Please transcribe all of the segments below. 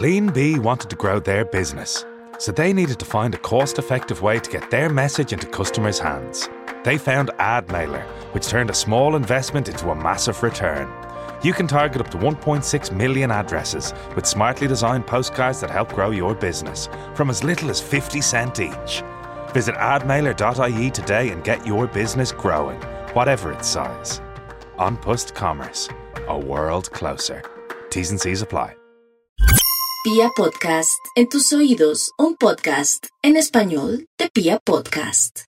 Clean Bee wanted to grow their business, so they needed to find a cost effective way to get their message into customers' hands. They found AdMailer, which turned a small investment into a massive return. You can target up to 1.6 million addresses with smartly designed postcards that help grow your business from as little as 50 cent each. Visit admailer.ie today and get your business growing, whatever its size. On Post Commerce, a world closer. T's and C's apply. Pia Podcast, en tus oídos, un podcast en español de Pia Podcast.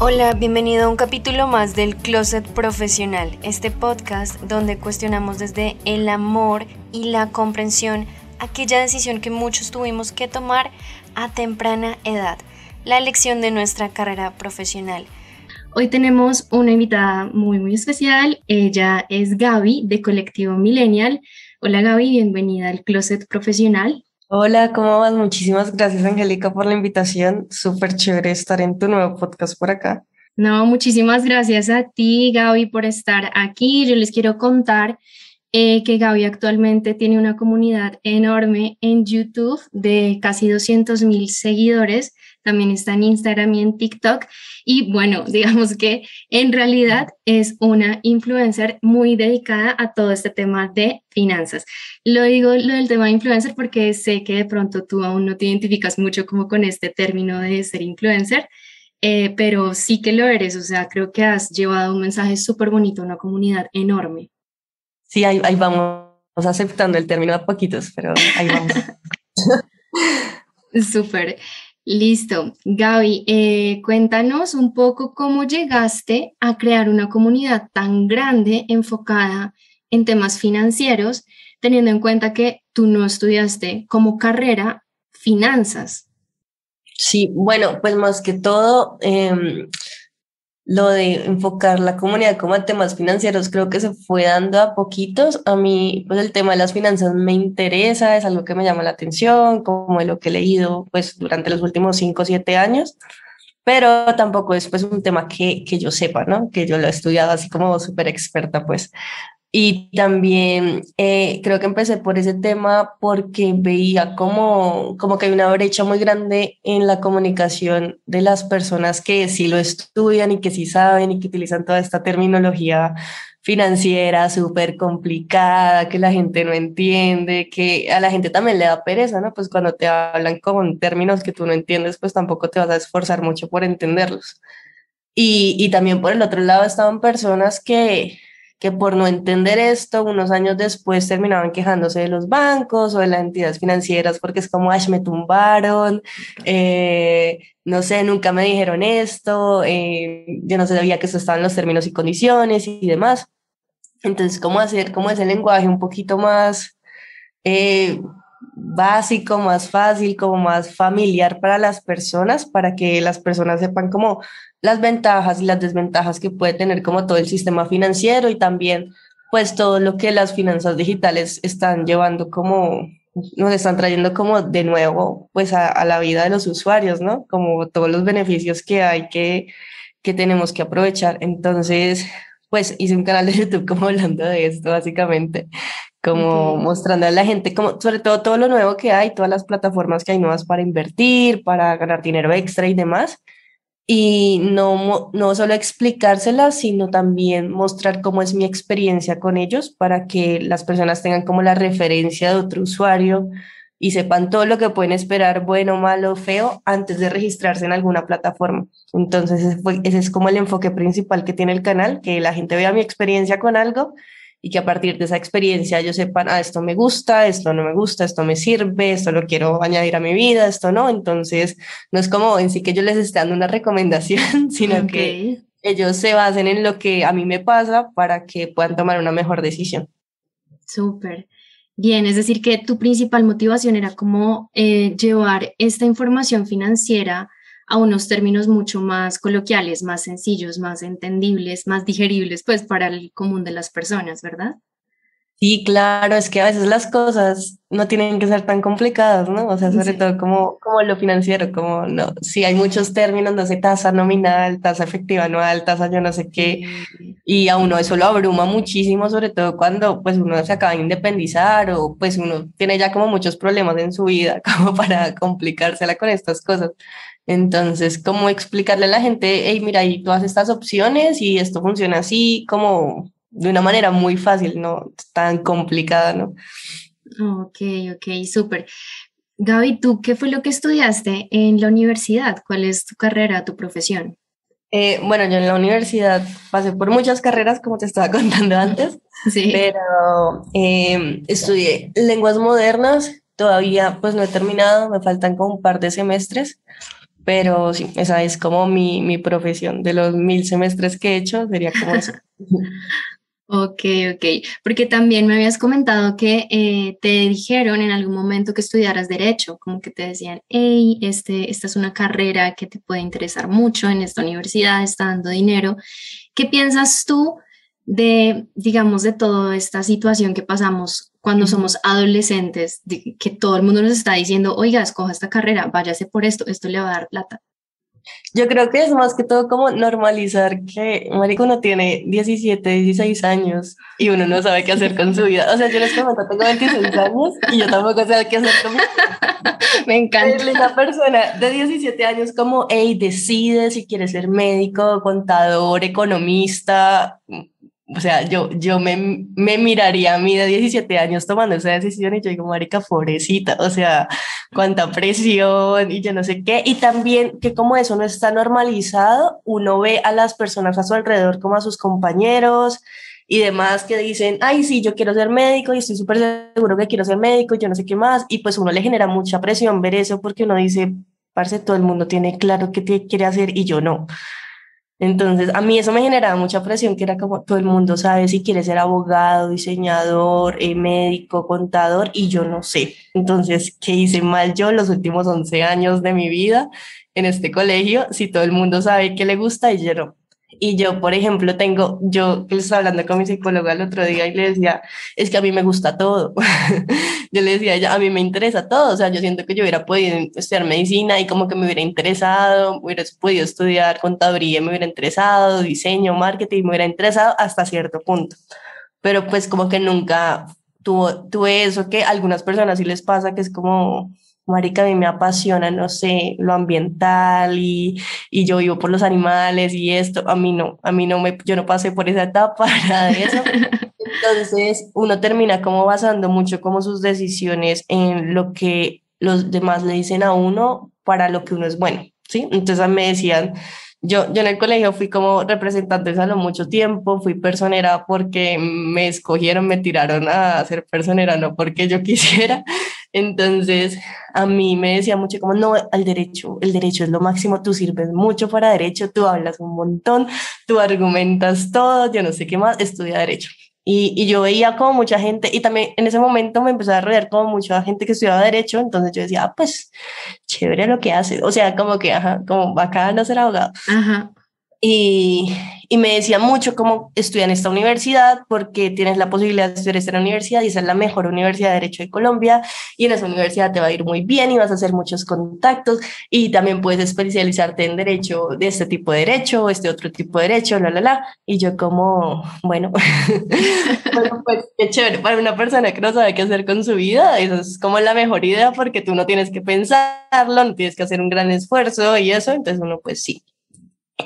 Hola, bienvenido a un capítulo más del Closet Profesional, este podcast donde cuestionamos desde el amor y la comprensión aquella decisión que muchos tuvimos que tomar a temprana edad, la elección de nuestra carrera profesional. Hoy tenemos una invitada muy, muy especial. Ella es Gaby de Colectivo Millennial. Hola Gaby, bienvenida al Closet Profesional. Hola, ¿cómo vas? Muchísimas gracias, Angélica, por la invitación. Súper chévere estar en tu nuevo podcast por acá. No, muchísimas gracias a ti, Gaby, por estar aquí. Yo les quiero contar eh, que Gaby actualmente tiene una comunidad enorme en YouTube de casi 200 mil seguidores. También está en Instagram y en TikTok. Y bueno, digamos que en realidad es una influencer muy dedicada a todo este tema de finanzas. Lo digo lo del tema de influencer porque sé que de pronto tú aún no te identificas mucho como con este término de ser influencer. Eh, pero sí que lo eres, o sea, creo que has llevado un mensaje súper bonito a una comunidad enorme. Sí, ahí, ahí vamos aceptando el término a poquitos, pero ahí vamos. Súper. Listo. Gaby, eh, cuéntanos un poco cómo llegaste a crear una comunidad tan grande enfocada en temas financieros, teniendo en cuenta que tú no estudiaste como carrera finanzas. Sí, bueno, pues más que todo, eh, lo de enfocar la comunidad como a temas financieros creo que se fue dando a poquitos. A mí, pues el tema de las finanzas me interesa, es algo que me llama la atención, como lo que he leído pues durante los últimos cinco o siete años, pero tampoco es pues un tema que, que yo sepa, ¿no? Que yo lo he estudiado así como súper experta, pues. Y también eh, creo que empecé por ese tema porque veía como, como que hay una brecha muy grande en la comunicación de las personas que sí lo estudian y que sí saben y que utilizan toda esta terminología financiera súper complicada, que la gente no entiende, que a la gente también le da pereza, ¿no? Pues cuando te hablan con términos que tú no entiendes, pues tampoco te vas a esforzar mucho por entenderlos. Y, y también por el otro lado estaban personas que que por no entender esto, unos años después terminaban quejándose de los bancos o de las entidades financieras porque es como, ay, me tumbaron, eh, no sé, nunca me dijeron esto, eh, yo no sabía que eso estaban los términos y condiciones y demás. Entonces, ¿cómo hacer, cómo es el lenguaje un poquito más eh, básico, más fácil, como más familiar para las personas, para que las personas sepan cómo las ventajas y las desventajas que puede tener como todo el sistema financiero y también pues todo lo que las finanzas digitales están llevando como nos están trayendo como de nuevo pues a, la vida de los usuarios, ¿no? Como todos los beneficios que hay que, que tenemos que aprovechar. Entonces, pues hice un canal de YouTube como hablando de esto básicamente, como mostrando a la gente como sobre todo todo lo nuevo que hay, todas las plataformas que hay nuevas para invertir, para ganar dinero extra y demás y no, no solo explicárselas, sino también mostrar cómo es mi experiencia con ellos para que las personas tengan como la referencia de otro usuario y sepan todo lo que pueden esperar, bueno, malo, feo, antes de registrarse en alguna plataforma. Entonces, ese, ese es como el enfoque principal que tiene el canal, que la gente vea mi experiencia con algo y que a partir de esa experiencia ellos sepan, ah, esto me gusta, esto no me gusta, esto me sirve, esto lo quiero añadir a mi vida, esto no. Entonces, no es como en sí que yo les esté dando una recomendación, sino que ellos se basen en lo que a mí me pasa para que puedan tomar una mejor decisión. Súper. Bien, es decir, que tu principal motivación era como eh, llevar esta información financiera a unos términos mucho más coloquiales, más sencillos, más entendibles, más digeribles, pues para el común de las personas, ¿verdad? Sí, claro, es que a veces las cosas no tienen que ser tan complicadas, ¿no? O sea, sobre todo como, como lo financiero, como no, sí hay muchos términos, no sé, tasa nominal, tasa efectiva anual, tasa yo no sé qué, y a uno eso lo abruma muchísimo, sobre todo cuando pues uno se acaba de independizar o pues uno tiene ya como muchos problemas en su vida como para complicársela con estas cosas. Entonces, ¿cómo explicarle a la gente, hey, mira, hay todas estas opciones y esto funciona así, como de una manera muy fácil, no tan complicada, ¿no? Ok, ok, súper. Gaby, ¿tú qué fue lo que estudiaste en la universidad? ¿Cuál es tu carrera, tu profesión? Eh, bueno, yo en la universidad pasé por muchas carreras, como te estaba contando antes, sí. pero eh, estudié lenguas modernas, todavía pues no he terminado, me faltan como un par de semestres, pero sí, esa es como mi, mi profesión. De los mil semestres que he hecho, sería como eso. Ok, ok, porque también me habías comentado que eh, te dijeron en algún momento que estudiaras derecho, como que te decían, hey, este, esta es una carrera que te puede interesar mucho en esta universidad, está dando dinero. ¿Qué piensas tú de, digamos, de toda esta situación que pasamos cuando somos adolescentes, de que todo el mundo nos está diciendo, oiga, escoja esta carrera, váyase por esto, esto le va a dar plata? Yo creo que es más que todo como normalizar que marico uno tiene 17, 16 años y uno no sabe qué hacer con su vida. O sea, yo en este momento tengo 26 años y yo tampoco sé qué hacer con mi vida. Me encanta. Una persona de 17 años como, hey, decide si quieres ser médico, contador, economista, o sea, yo, yo me, me, miraría a mí de 17 años tomando esa decisión y yo digo, marica, pobrecita, o sea, cuánta presión y yo no sé qué. Y también que como eso no está normalizado, uno ve a las personas a su alrededor como a sus compañeros y demás que dicen, ay, sí, yo quiero ser médico y estoy súper seguro que quiero ser médico y yo no sé qué más. Y pues uno le genera mucha presión ver eso porque uno dice, parce, todo el mundo tiene claro qué quiere hacer y yo no. Entonces, a mí eso me generaba mucha presión, que era como todo el mundo sabe si quiere ser abogado, diseñador, eh, médico, contador, y yo no sé. Entonces, ¿qué hice mal yo los últimos 11 años de mi vida en este colegio? Si todo el mundo sabe qué le gusta y yo no. Y yo, por ejemplo, tengo, yo estaba hablando con mi psicóloga el otro día y le decía, es que a mí me gusta todo. yo le decía, ella, a mí me interesa todo. O sea, yo siento que yo hubiera podido estudiar medicina y como que me hubiera interesado, hubiera podido estudiar contaduría, me hubiera interesado, diseño, marketing, me hubiera interesado hasta cierto punto. Pero pues como que nunca tuvo, tuve eso que a algunas personas sí les pasa, que es como, marica, a mí me apasiona, no sé, lo ambiental y, y, yo vivo por los animales y esto, a mí no, a mí no me, yo no pasé por esa etapa, nada de eso. Entonces, uno termina como basando mucho como sus decisiones en lo que los demás le dicen a uno para lo que uno es bueno, ¿sí? Entonces me decían, yo, yo en el colegio fui como representante de salón mucho tiempo, fui personera porque me escogieron, me tiraron a ser personera, no porque yo quisiera. Entonces, a mí me decía mucho como, no, al derecho, el derecho es lo máximo, tú sirves mucho para derecho, tú hablas un montón, tú argumentas todo, yo no sé qué más, estudia derecho. Y, y, yo veía como mucha gente, y también en ese momento me empezó a rodear como mucha gente que estudiaba Derecho, entonces yo decía, ah, pues chévere lo que hace, o sea, como que, ajá, como bacán ser abogado. Ajá. Y, y me decía mucho cómo estudia en esta universidad porque tienes la posibilidad de estudiar en la universidad y esa es la mejor universidad de Derecho de Colombia y en esa universidad te va a ir muy bien y vas a hacer muchos contactos y también puedes especializarte en Derecho de este tipo de Derecho, este otro tipo de Derecho, la, la, la. Y yo como, bueno, bueno, pues qué chévere para una persona que no sabe qué hacer con su vida, eso es como la mejor idea porque tú no tienes que pensarlo, no tienes que hacer un gran esfuerzo y eso, entonces uno pues sí,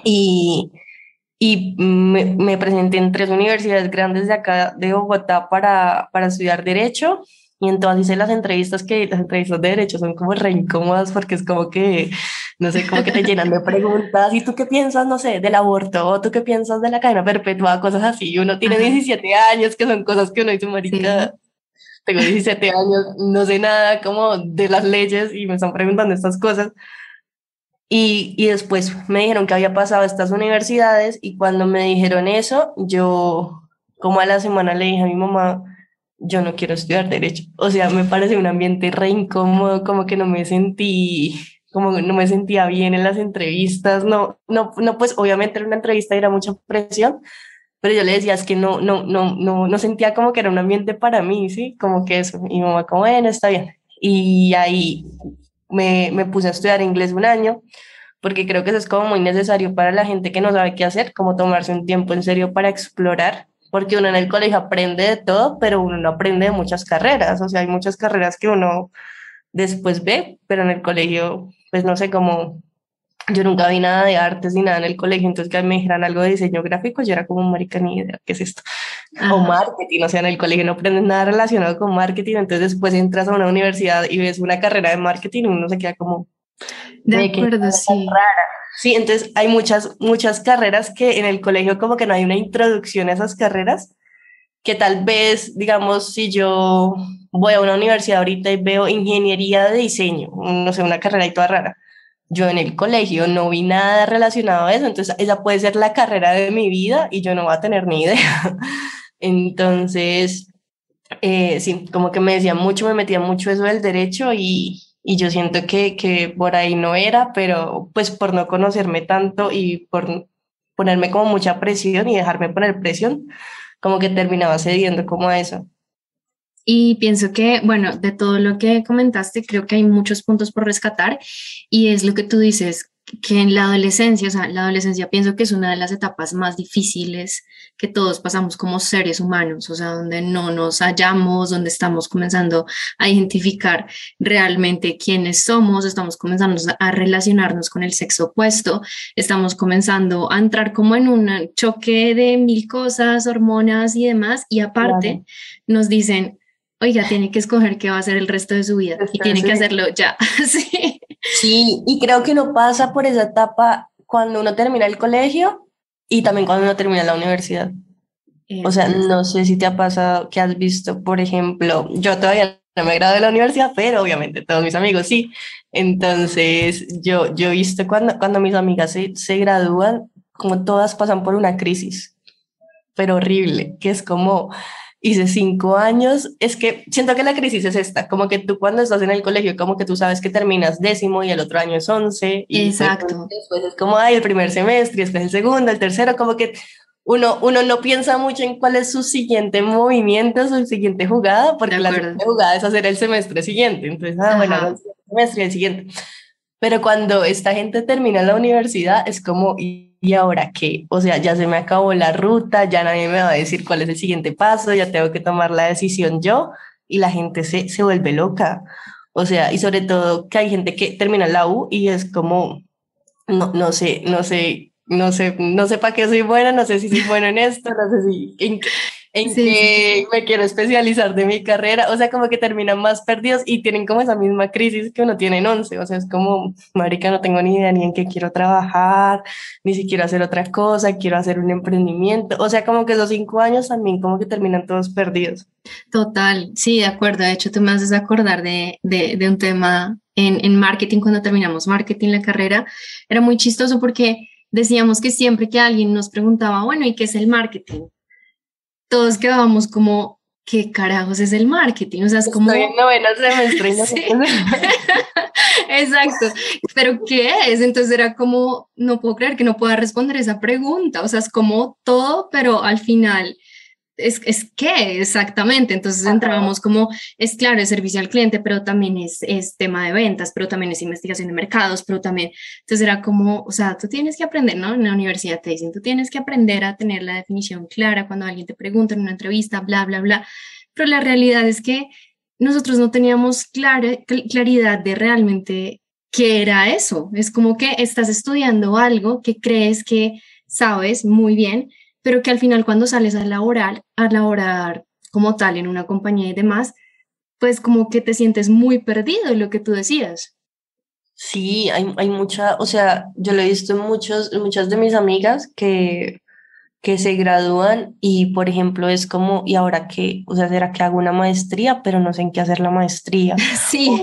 y, y me, me, presenté en tres universidades grandes de acá, de Bogotá, para, para estudiar Derecho. Y entonces hice las entrevistas que las entrevistas de Derecho son como re incómodas porque es como que, no sé, como que te llenan de preguntas. ¿Y tú qué piensas, no sé, del aborto? ¿O tú qué piensas de la cadena perpetua? Cosas así. Y uno tiene 17 años, que son cosas que uno dice, marica, tengo 17 años, no sé nada como de las leyes y me están preguntando estas cosas. Y, y, después me dijeron que había pasado a estas universidades y cuando me dijeron eso, yo como a la semana le dije a mi mamá, yo no quiero estudiar derecho. O sea, me parece un ambiente re incómodo, como que no me sentí, como no me sentía bien en las entrevistas. No, no, no, pues obviamente era una entrevista y era mucha presión, pero yo le decía, es que no, no, no, no, no sentía como que era un ambiente para mí, ¿sí? Como que eso, y mi mamá como, bueno, está bien. Y ahí me, puse a estudiar inglés un año, porque creo que eso es como muy necesario para la gente que no sabe qué hacer, como tomarse un tiempo en serio para explorar, porque uno en el colegio aprende de todo, pero uno no aprende de muchas carreras, o sea, hay muchas carreras que uno después ve, pero en el colegio, pues no sé cómo yo nunca vi nada de artes ni nada en el colegio, entonces que me dijeran algo de diseño gráfico, yo era como, marica, ni idea, ¿qué es esto? O marketing, o sea, en el colegio no aprendes nada relacionado con marketing, entonces después entras a una universidad y ves una carrera de marketing, uno se queda como... De acuerdo, sí. Rara. Sí, entonces hay muchas, muchas carreras que en el colegio como que no hay una introducción a esas carreras, que tal vez, digamos, si yo voy a una universidad ahorita y veo ingeniería de diseño, no sé, una carrera y toda rara, yo en el colegio no vi nada relacionado a eso, entonces esa puede ser la carrera de mi vida y yo no voy a tener ni idea. entonces, eh, sí, como que me decía mucho, me metía mucho eso del derecho y, y yo siento que, que por ahí no era, pero pues por no conocerme tanto y por ponerme como mucha presión y dejarme poner presión, como que terminaba cediendo como a eso. Y pienso que, bueno, de todo lo que comentaste, creo que hay muchos puntos por rescatar. Y es lo que tú dices, que en la adolescencia, o sea, la adolescencia pienso que es una de las etapas más difíciles que todos pasamos como seres humanos, o sea, donde no nos hallamos, donde estamos comenzando a identificar realmente quiénes somos, estamos comenzando a relacionarnos con el sexo opuesto, estamos comenzando a entrar como en un choque de mil cosas, hormonas y demás, y aparte nos dicen, oiga, tiene que escoger qué va a hacer el resto de su vida y tiene que hacerlo ya. sí. sí, y creo que uno pasa por esa etapa cuando uno termina el colegio y también cuando uno termina la universidad. O sea, no sé si te ha pasado que has visto, por ejemplo, yo todavía no me gradué de la universidad, pero obviamente todos mis amigos sí. Entonces, yo, yo he visto cuando, cuando mis amigas se, se gradúan, como todas pasan por una crisis, pero horrible, que es como, hice cinco años, es que siento que la crisis es esta, como que tú cuando estás en el colegio, como que tú sabes que terminas décimo y el otro año es once. Y Exacto. Después es como, ay, el primer semestre, después el segundo, el tercero, como que uno, uno no piensa mucho en cuál es su siguiente movimiento, su siguiente jugada, porque la siguiente jugada es hacer el semestre siguiente. Entonces, ah, bueno, el semestre y el siguiente. Pero cuando esta gente termina la universidad, es como, ¿y ahora qué? O sea, ya se me acabó la ruta, ya nadie me va a decir cuál es el siguiente paso, ya tengo que tomar la decisión yo y la gente se, se vuelve loca. O sea, y sobre todo que hay gente que termina la U y es como, no, no sé, no sé, no sé, no sé para qué soy buena, no sé si soy buena en esto, no sé si en, en que me quiero especializar de mi carrera, o sea, como que terminan más perdidos y tienen como esa misma crisis que uno tiene en 11, o sea, es como, marica, no tengo ni idea ni en qué quiero trabajar, ni si quiero hacer otra cosa, quiero hacer un emprendimiento, o sea, como que esos cinco años también como que terminan todos perdidos. Total, sí, de acuerdo, de hecho tú me haces acordar de, de, de un tema en, en marketing, cuando terminamos marketing, la carrera, era muy chistoso porque decíamos que siempre que alguien nos preguntaba, bueno, ¿y qué es el marketing? Todos quedábamos como, ¿qué carajos es el marketing? O sea, es como... Estoy en noveno semestre. Exacto. Pero ¿qué es? Entonces era como, no puedo creer que no pueda responder esa pregunta. O sea, es como todo, pero al final es, es qué exactamente. Entonces entrábamos como, es claro, es servicio al cliente, pero también es, es tema de ventas, pero también es investigación de mercados, pero también, entonces era como, o sea, tú tienes que aprender, ¿no? En la universidad te dicen, tú tienes que aprender a tener la definición clara cuando alguien te pregunta en una entrevista, bla, bla, bla. Pero la realidad es que nosotros no teníamos clara, claridad de realmente qué era eso. Es como que estás estudiando algo que crees que sabes muy bien, pero que al final cuando sales a laborar, a laborar como tal en una compañía y demás, pues como que te sientes muy perdido en lo que tú decías. Sí, hay, hay mucha, o sea, yo lo he visto en, muchos, muchas de mis amigas que, que se gradúan y, por ejemplo, es como, ¿y ahora qué? O sea, ¿será que hago una maestría, pero no sé en qué hacer la maestría? Sí.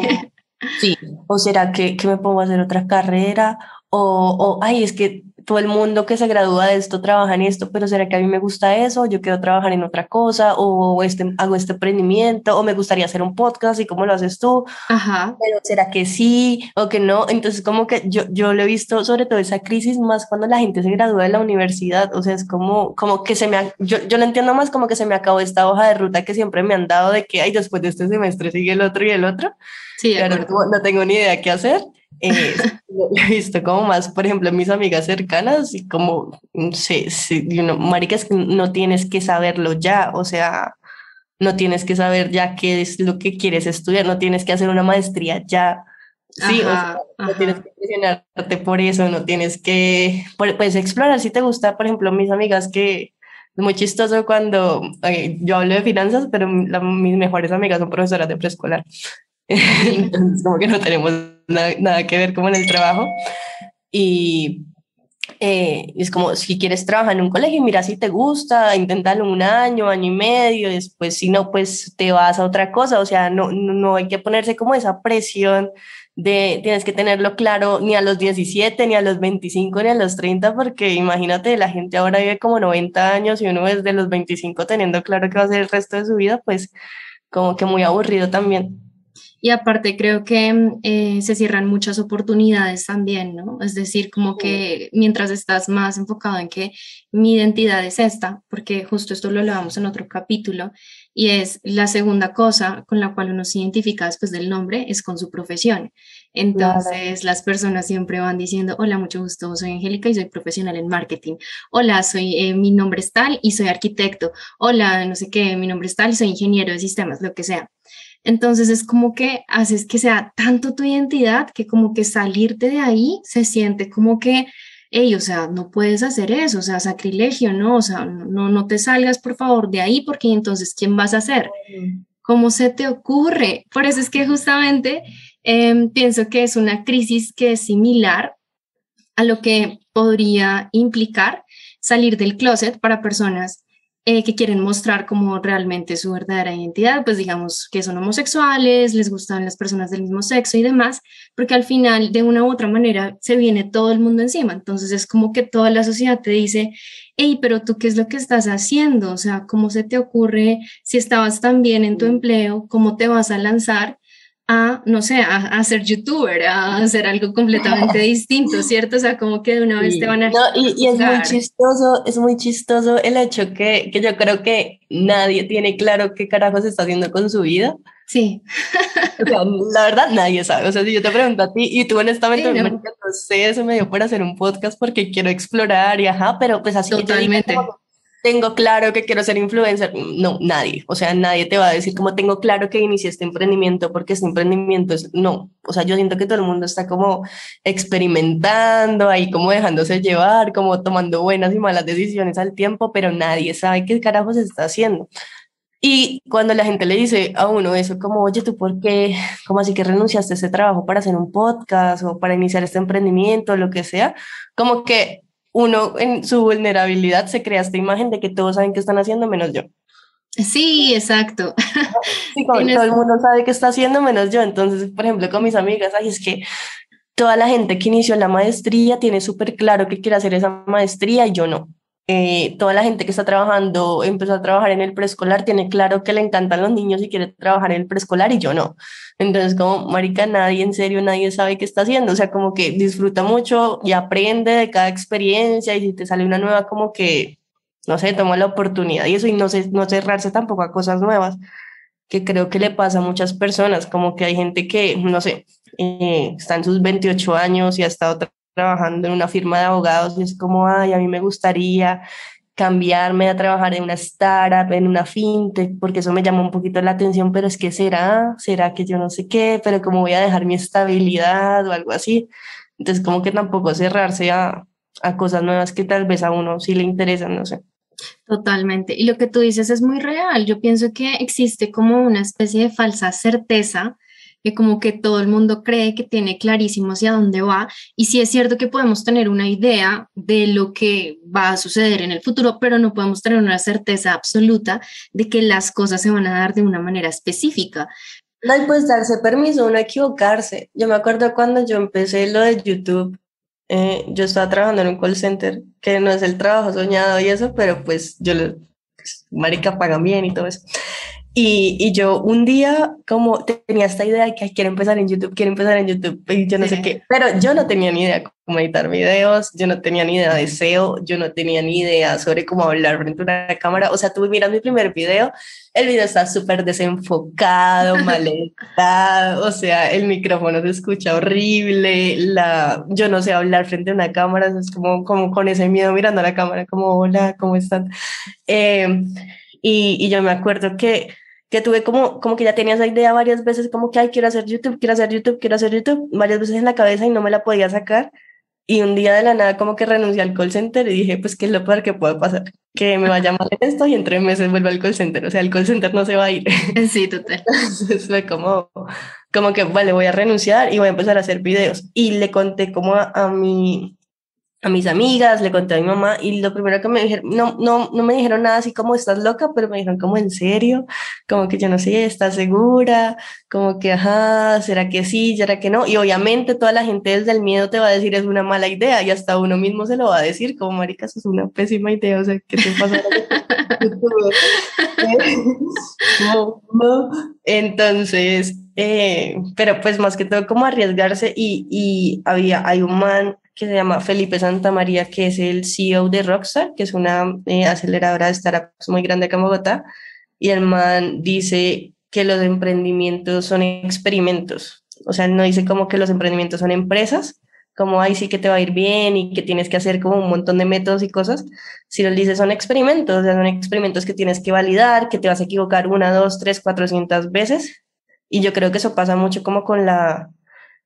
sí, o será que, que me pongo a hacer otra carrera, o, o, ay, es que todo el mundo que se gradúa de esto trabaja en esto, pero ¿será que a mí me gusta eso? Yo quiero trabajar en otra cosa, o este, hago este emprendimiento, o me gustaría hacer un podcast, y cómo lo haces tú. Ajá. Pero ¿será que sí o que no? Entonces, como que yo, yo lo he visto, sobre todo esa crisis, más cuando la gente se gradúa de la universidad, o sea, es como, como que se me, yo, yo lo entiendo más como que se me acabó esta hoja de ruta que siempre me han dado de que, ay, después de este semestre sigue el otro y el otro. Sí, claro, no tengo ni idea qué hacer. Eh, lo he visto como más, por ejemplo, mis amigas cercanas y como, sí, sí, you know, maricas, no tienes que saberlo ya, o sea, no tienes que saber ya qué es lo que quieres estudiar, no tienes que hacer una maestría ya. Sí, o sea, no tienes que presionarte por eso, no tienes que, pues, explorar si te gusta, por ejemplo, mis amigas que es muy chistoso cuando yo hablo de finanzas, pero mis mejores amigas son profesoras de preescolar. Entonces, como que no tenemos nada, que ver como en el trabajo. Y eh, es como, si quieres trabajar en un colegio, mira si te gusta, inténtalo un año, año y medio, después si no, pues te vas a otra cosa. O sea, no, no, hay que ponerse como esa presión de tienes que tenerlo claro ni a los 17, ni a los 25, ni a los 30, porque imagínate, la gente ahora vive como 90 años y uno es de los 25 teniendo claro que va a ser el resto de su vida, pues como que muy aburrido también. Y aparte creo que eh, se cierran muchas oportunidades también, ¿no? Es decir, como que mientras estás más enfocado en que mi identidad es esta, porque justo esto lo hablábamos en otro capítulo, y es la segunda cosa con la cual uno se identifica después del nombre, es con su profesión. Entonces las personas siempre van diciendo, hola, mucho gusto, soy Angélica y soy profesional en marketing. Hola, soy, eh, mi nombre es tal y soy arquitecto. Hola, no sé qué, mi nombre es tal y soy ingeniero de sistemas, lo que sea. Entonces es como que haces que sea tanto tu identidad que como que salirte de ahí se siente como que, hey, o sea, no puedes hacer eso, o sea, sacrilegio, ¿no? O sea, no, no te salgas por favor de ahí porque entonces, ¿quién vas a hacer? ¿Cómo se te ocurre? Por eso es que justamente em, pienso que es una crisis que es similar a lo que podría implicar salir del closet para personas eh, que quieren mostrar como realmente su verdadera identidad, pues digamos que son homosexuales, les gustan las personas del mismo sexo y demás, porque al final de una u otra manera se viene todo el mundo encima. Entonces es como que toda la sociedad te dice, hey, pero tú qué es lo que estás haciendo? O sea, ¿cómo se te ocurre si estabas tan bien en tu empleo? ¿Cómo te vas a lanzar? A, no sé, a, ser youtuber, a hacer algo completamente distinto, ¿cierto? O sea, como que de una vez te van a... No, y, es muy chistoso, es muy chistoso el hecho que, que, yo creo que nadie tiene claro qué carajo se está haciendo con su vida. Sí. O sea, la verdad nadie sabe. O sea, si yo te pregunto a ti y tú honestamente no. no sé, eso me dio por hacer un podcast porque quiero explorar y ajá, pero pues así Totalmente tengo claro que quiero ser influencer. No, nadie. O sea, nadie te va a decir como tengo claro que inicié este emprendimiento porque este emprendimiento es, no. O sea, yo siento que todo el mundo está como experimentando, ahí como dejándose llevar, como tomando buenas y malas decisiones al tiempo, pero nadie sabe qué carajo se está haciendo. Y cuando la gente le dice a uno eso, como, oye, ¿tú por qué? ¿Cómo así que renunciaste a ese trabajo para hacer un podcast o para iniciar este emprendimiento o lo que sea? Como que uno en su vulnerabilidad se crea esta imagen de que todos saben qué están haciendo menos yo. Sí, exacto. Sí, todo el mundo sabe qué está haciendo menos yo. Entonces, por ejemplo, con mis amigas, ay, es que toda la gente que inició la maestría tiene súper claro que quiere hacer esa maestría y yo no. Eh, toda la gente que está trabajando, empezó a trabajar en el preescolar, tiene claro que le encantan los niños y quiere trabajar en el preescolar y yo no. Entonces, como, marica, nadie, en serio, nadie sabe qué está haciendo. O sea, como que disfruta mucho y aprende de cada experiencia y si te sale una nueva, como que, no sé, toma la oportunidad y eso y no, se, no cerrarse tampoco a cosas nuevas, que creo que le pasa a muchas personas, como que hay gente que, no sé, eh, está en sus 28 años y ha estado trabajando en una firma de abogados y es como, ay, a mí me gustaría cambiarme a trabajar en una startup, en una fintech, porque eso me llama un poquito la atención, pero es que será, será que yo no sé qué, pero como voy a dejar mi estabilidad o algo así. Entonces, como que tampoco cerrarse a, a cosas nuevas que tal vez a uno sí le interesan, no sé. Totalmente. Y lo que tú dices es muy real. Yo pienso que existe como una especie de falsa certeza que como que todo el mundo cree que tiene clarísimo hacia dónde va. Y sí es cierto que podemos tener una idea de lo que va a suceder en el futuro, pero no podemos tener una certeza absoluta de que las cosas se van a dar de una manera específica. No, hay pues darse permiso, no equivocarse. Yo me acuerdo cuando yo empecé lo de YouTube, eh, yo estaba trabajando en un call center, que no es el trabajo soñado y eso, pero pues yo, pues, marica, pagan bien y todo eso. Y, y, yo un día como tenía esta idea de que quiero empezar en YouTube, quiero empezar en YouTube y yo no sé qué, pero yo no tenía ni idea cómo editar videos, yo no tenía ni idea de SEO, yo no tenía ni idea sobre cómo hablar frente a una cámara, o sea, tuve mirando mi primer video, el video está súper desenfocado, mal editado, o sea, el micrófono se escucha horrible, la, yo no sé hablar frente a una cámara, es como, como con ese miedo mirando a la cámara, como hola, ¿cómo están? Eh, y, y yo me acuerdo que que tuve como, como que ya tenía esa idea varias veces, como que, ay, quiero hacer YouTube, quiero hacer YouTube, quiero hacer YouTube, varias veces en la cabeza y no me la podía sacar. Y un día de la nada como que renuncié al call center y dije, pues, ¿qué es lo peor que puede pasar? Que me vaya mal en esto y en tres meses vuelvo al call center. O sea, el call center no se va a ir. Sí, total. Entonces fue como, como que, vale, voy a renunciar y voy a empezar a hacer videos. Y le conté como a, a mi, a mis amigas, le conté a mi mamá y lo primero que me dijeron, no, no, no me dijeron nada así como estás loca, pero me dijeron como en serio, como que yo no sé, estás segura, como que ajá, será que sí, será que no. Y obviamente toda la gente desde el miedo te va a decir es una mala idea y hasta uno mismo se lo va a decir como marica, eso es una pésima idea, o sea, ¿qué te pasa? no, no. Entonces, eh, pero pues más que todo como arriesgarse y, y había, hay un man que se llama Felipe Santamaría, que es el CEO de Rockstar, que es una eh, aceleradora de startups muy grande acá en y el man dice que los emprendimientos son experimentos, o sea, no dice como que los emprendimientos son empresas, como ahí sí que te va a ir bien y que tienes que hacer como un montón de métodos y cosas, si él dice son experimentos, o sea, son experimentos que tienes que validar, que te vas a equivocar una, dos, tres, cuatrocientas veces, y yo creo que eso pasa mucho como con la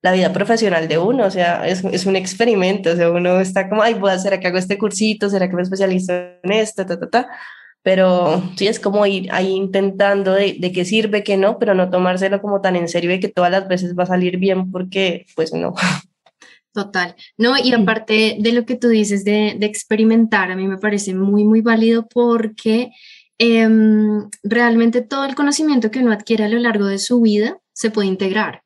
la vida profesional de uno, o sea, es, es, un experimento, o sea, uno está como, ay, voy a hacer que hago este cursito? ¿Será que me especializo en esto? Ta, ta, ta. Pero sí es como ir ahí intentando de, de qué sirve, qué no, pero no tomárselo como tan en serio y que todas las veces va a salir bien porque, pues no. Total, ¿no? Y aparte de lo que tú dices de, de experimentar, a mí me parece muy, muy válido porque eh, realmente todo el conocimiento que uno adquiere a lo largo de su vida se puede integrar.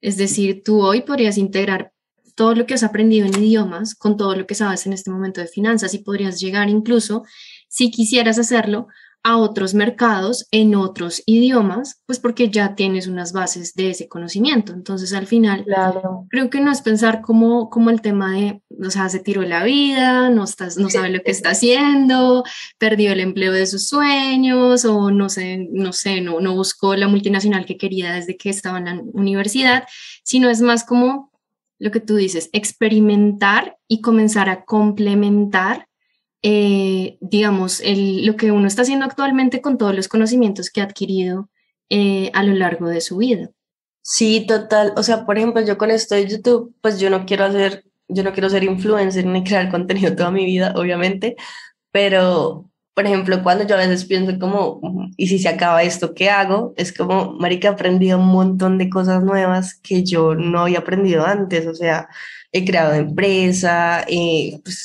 Es decir, tú hoy podrías integrar todo lo que has aprendido en idiomas con todo lo que sabes en este momento de finanzas y podrías llegar incluso, si quisieras hacerlo, a otros mercados en otros idiomas, pues porque ya tienes unas bases de ese conocimiento. Entonces, al final, claro. creo que no es pensar como, como el tema de, o sea, se tiró la vida, no, estás, no sabe lo que está haciendo, perdió el empleo de sus sueños o no sé, no sé, no, no buscó la multinacional que quería desde que estaba en la universidad, sino es más como lo que tú dices, experimentar y comenzar a complementar eh, digamos, el, lo que uno está haciendo actualmente con todos los conocimientos que ha adquirido eh, a lo largo de su vida. Sí, total. O sea, por ejemplo, yo con esto de YouTube, pues yo no quiero hacer, yo no quiero ser influencer ni crear contenido toda mi vida, obviamente, pero, por ejemplo, cuando yo a veces pienso como, ¿y si se acaba esto, qué hago? Es como, marica, he aprendido un montón de cosas nuevas que yo no había aprendido antes, o sea, he creado empresa, eh, pues,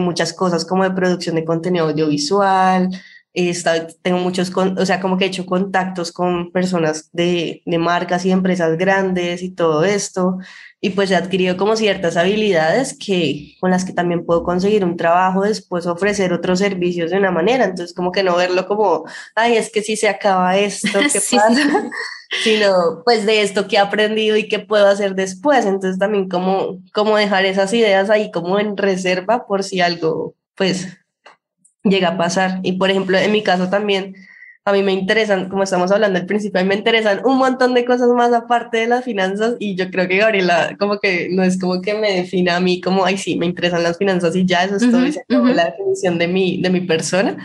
muchas cosas como de producción de contenido audiovisual, he estado, tengo muchos, o sea, como que he hecho contactos con personas de marcas y empresas grandes y todo esto, y pues he adquirido como ciertas habilidades que con las que también puedo conseguir un trabajo después ofrecer otros servicios de una manera. Entonces como que no verlo como ay es que si se acaba esto qué sí, pasa sí. sino pues de esto que he aprendido y qué puedo hacer después. Entonces también como como dejar esas ideas ahí como en reserva por si algo pues llega a pasar. Y por ejemplo en mi caso también a mí me interesan, como estamos hablando al principio, a mí me interesan un montón de cosas más aparte de las finanzas y yo creo que Gabriela como que no es como que me defina a mí como, ay, sí, me interesan las finanzas y ya eso es todo, uh -huh. la definición de mi, de mi persona,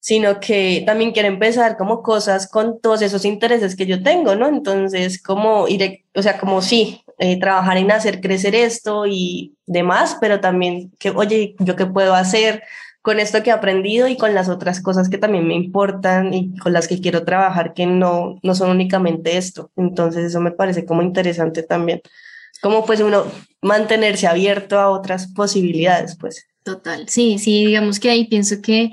sino que también quiero empezar como cosas con todos esos intereses que yo tengo, ¿no? Entonces, como ir, o sea, como sí, eh, trabajar en hacer crecer esto y demás, pero también que, oye, ¿yo qué puedo hacer? Con esto que he aprendido y con las otras cosas que también me importan y con las que quiero trabajar que no, no son únicamente esto. Entonces eso me parece como interesante también. Como pues uno mantenerse abierto a otras posibilidades, pues. Total, sí, sí, digamos que ahí pienso que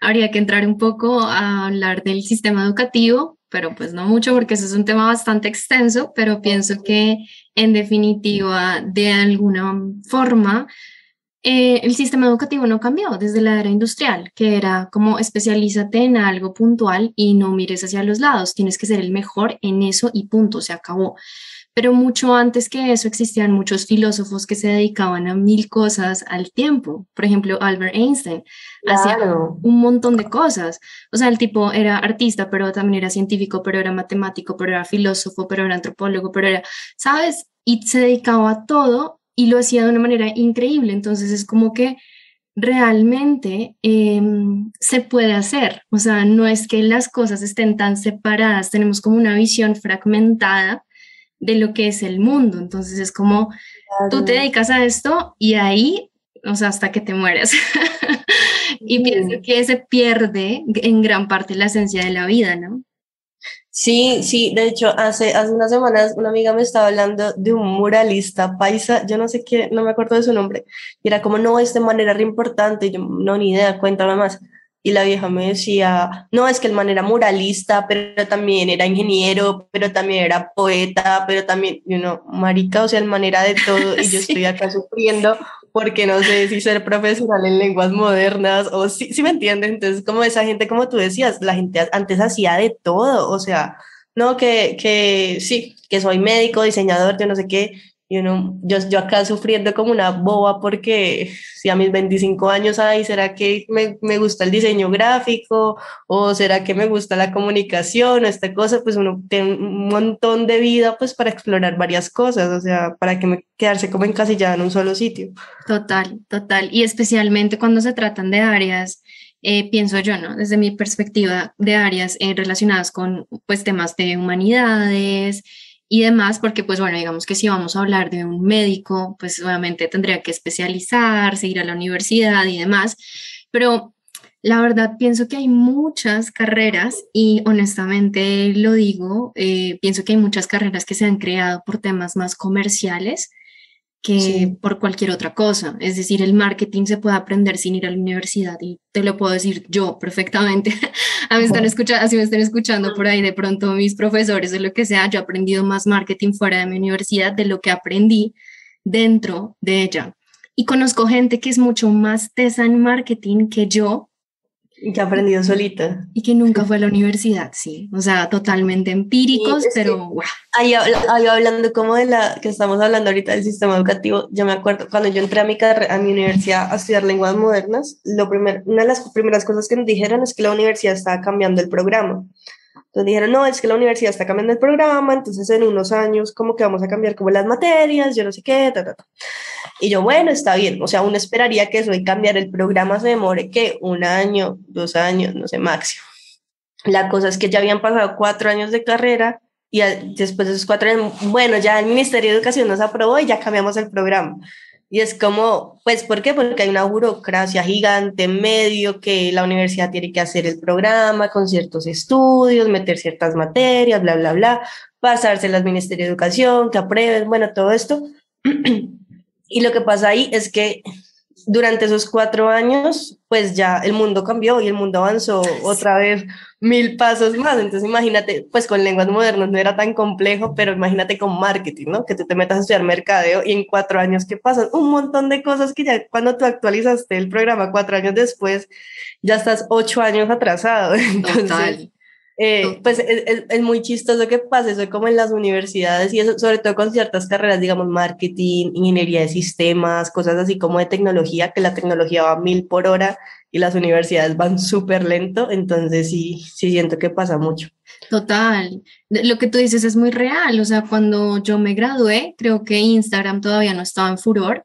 habría que entrar un poco a hablar del sistema educativo, pero pues no mucho porque eso es un tema bastante extenso, pero pienso que en definitiva, de alguna forma, eh, el sistema educativo no cambió desde la era industrial, que era como especialízate en algo puntual y no mires hacia los lados, tienes que ser el mejor en eso y punto, se acabó. Pero mucho antes que eso existían muchos filósofos que se dedicaban a mil cosas al tiempo. Por ejemplo, Albert Einstein hacía un montón de cosas. O sea, el tipo era artista, pero también era científico, pero era matemático, pero era filósofo, pero era antropólogo, pero era, ¿sabes? Y se dedicaba a todo y lo hacía de una manera increíble. Entonces es como que realmente em, se puede hacer. O sea, no es que las cosas estén tan separadas, tenemos como una visión fragmentada de lo que es el mundo. Entonces es como, tú te dedicas a esto y ahí, o sea, hasta que te mueres. y pienso que se pierde en gran parte la esencia de la vida, ¿no? Sí, sí, de hecho, hace, hace unas semanas una amiga me estaba hablando de un muralista paisa, yo no sé qué, no me acuerdo de su nombre, y era como, no, es de manera re importante, yo no, ni idea, cuéntame más. Y la vieja me decía, no, es que el man era muralista, pero también era ingeniero, pero también era poeta, pero también, you know, marica, o sea, el man era de todo y yo estoy acá sufriendo porque no sé si ser profesional en lenguas modernas o si, si me entienden. Entonces, como esa gente, como tú decías, la gente antes hacía de todo, o sea, no, que, que sí, que soy médico, diseñador, yo no sé qué, y uno, yo, yo acá sufriendo como una boba porque si a mis 25 años, ay, ¿será que me, me, gusta el diseño gráfico? ¿O será que me gusta la comunicación? Esta cosa, pues uno tiene un montón de vida pues para explorar varias cosas, o sea, para que me quedarse como encasillada en un solo sitio. Total, total. Y especialmente cuando se tratan de áreas, eh, pienso yo, ¿no? Desde mi perspectiva de áreas eh, relacionadas con pues temas de humanidades, y demás, porque pues bueno, digamos que si vamos a hablar de un médico, pues obviamente tendría que especializarse, ir a la universidad y demás, pero la verdad pienso que hay muchas carreras y honestamente lo digo, eh, pienso que hay muchas carreras que se han creado por temas más comerciales que por cualquier otra cosa. Es decir, el marketing se puede aprender sin ir a la universidad y te lo puedo decir yo perfectamente. a mí están escuchando, así me están escuchando por ahí de pronto mis profesores o lo que sea, yo he aprendido más marketing fuera de mi universidad de lo que aprendí dentro de ella. Y conozco gente que es mucho más tesa en marketing que yo que aprendido solita. Y que nunca fue a la universidad, sí. O sea, totalmente empíricos, pero Ahí, ahí, hablando como de la que estamos hablando ahorita del sistema educativo, yo me acuerdo cuando yo entré a mi, a mi universidad a estudiar lenguas modernas, lo primer, una de las primeras cosas que nos dijeron es que la universidad estaba cambiando el programa. Entonces dijeron, no, es que la universidad está cambiando el programa, entonces en unos años como que vamos a cambiar como las materias, yo no sé qué, ta, ta, ta. Y yo, bueno, está bien, o sea, uno esperaría que eso de cambiar el programa se demore, que Un año, dos años, no sé, máximo. La cosa es que ya habían pasado cuatro años de carrera y después de esos cuatro años, bueno, ya el Ministerio de Educación nos aprobó y ya cambiamos el programa. Y es como, pues, ¿por qué? Porque hay una burocracia gigante medio que la universidad tiene que hacer el programa con ciertos estudios, meter ciertas materias, bla, bla, bla, pasarse al Ministerio de Educación, que aprueben, bueno, todo esto. Y lo que pasa ahí es que durante esos cuatro años, pues ya el mundo cambió y el mundo avanzó otra vez mil pasos más. Entonces imagínate, pues con lenguas modernas no era tan complejo, pero imagínate con marketing, ¿no? Que tú te metas a estudiar mercadeo y en cuatro años, ¿qué pasan? Un montón de cosas que ya cuando tú actualizaste el programa cuatro años después, ya estás ocho años atrasado. Entonces, eh, pues es, es, muy chistoso que pase eso como en las universidades y eso, sobre todo con ciertas carreras, digamos, marketing, ingeniería de sistemas, cosas así como de tecnología, que la tecnología va a mil por hora y las universidades van súper lento, entonces sí, sí siento que pasa mucho. Total, lo que tú dices es muy real, o sea, cuando yo me gradué, creo que Instagram todavía no estaba en furor,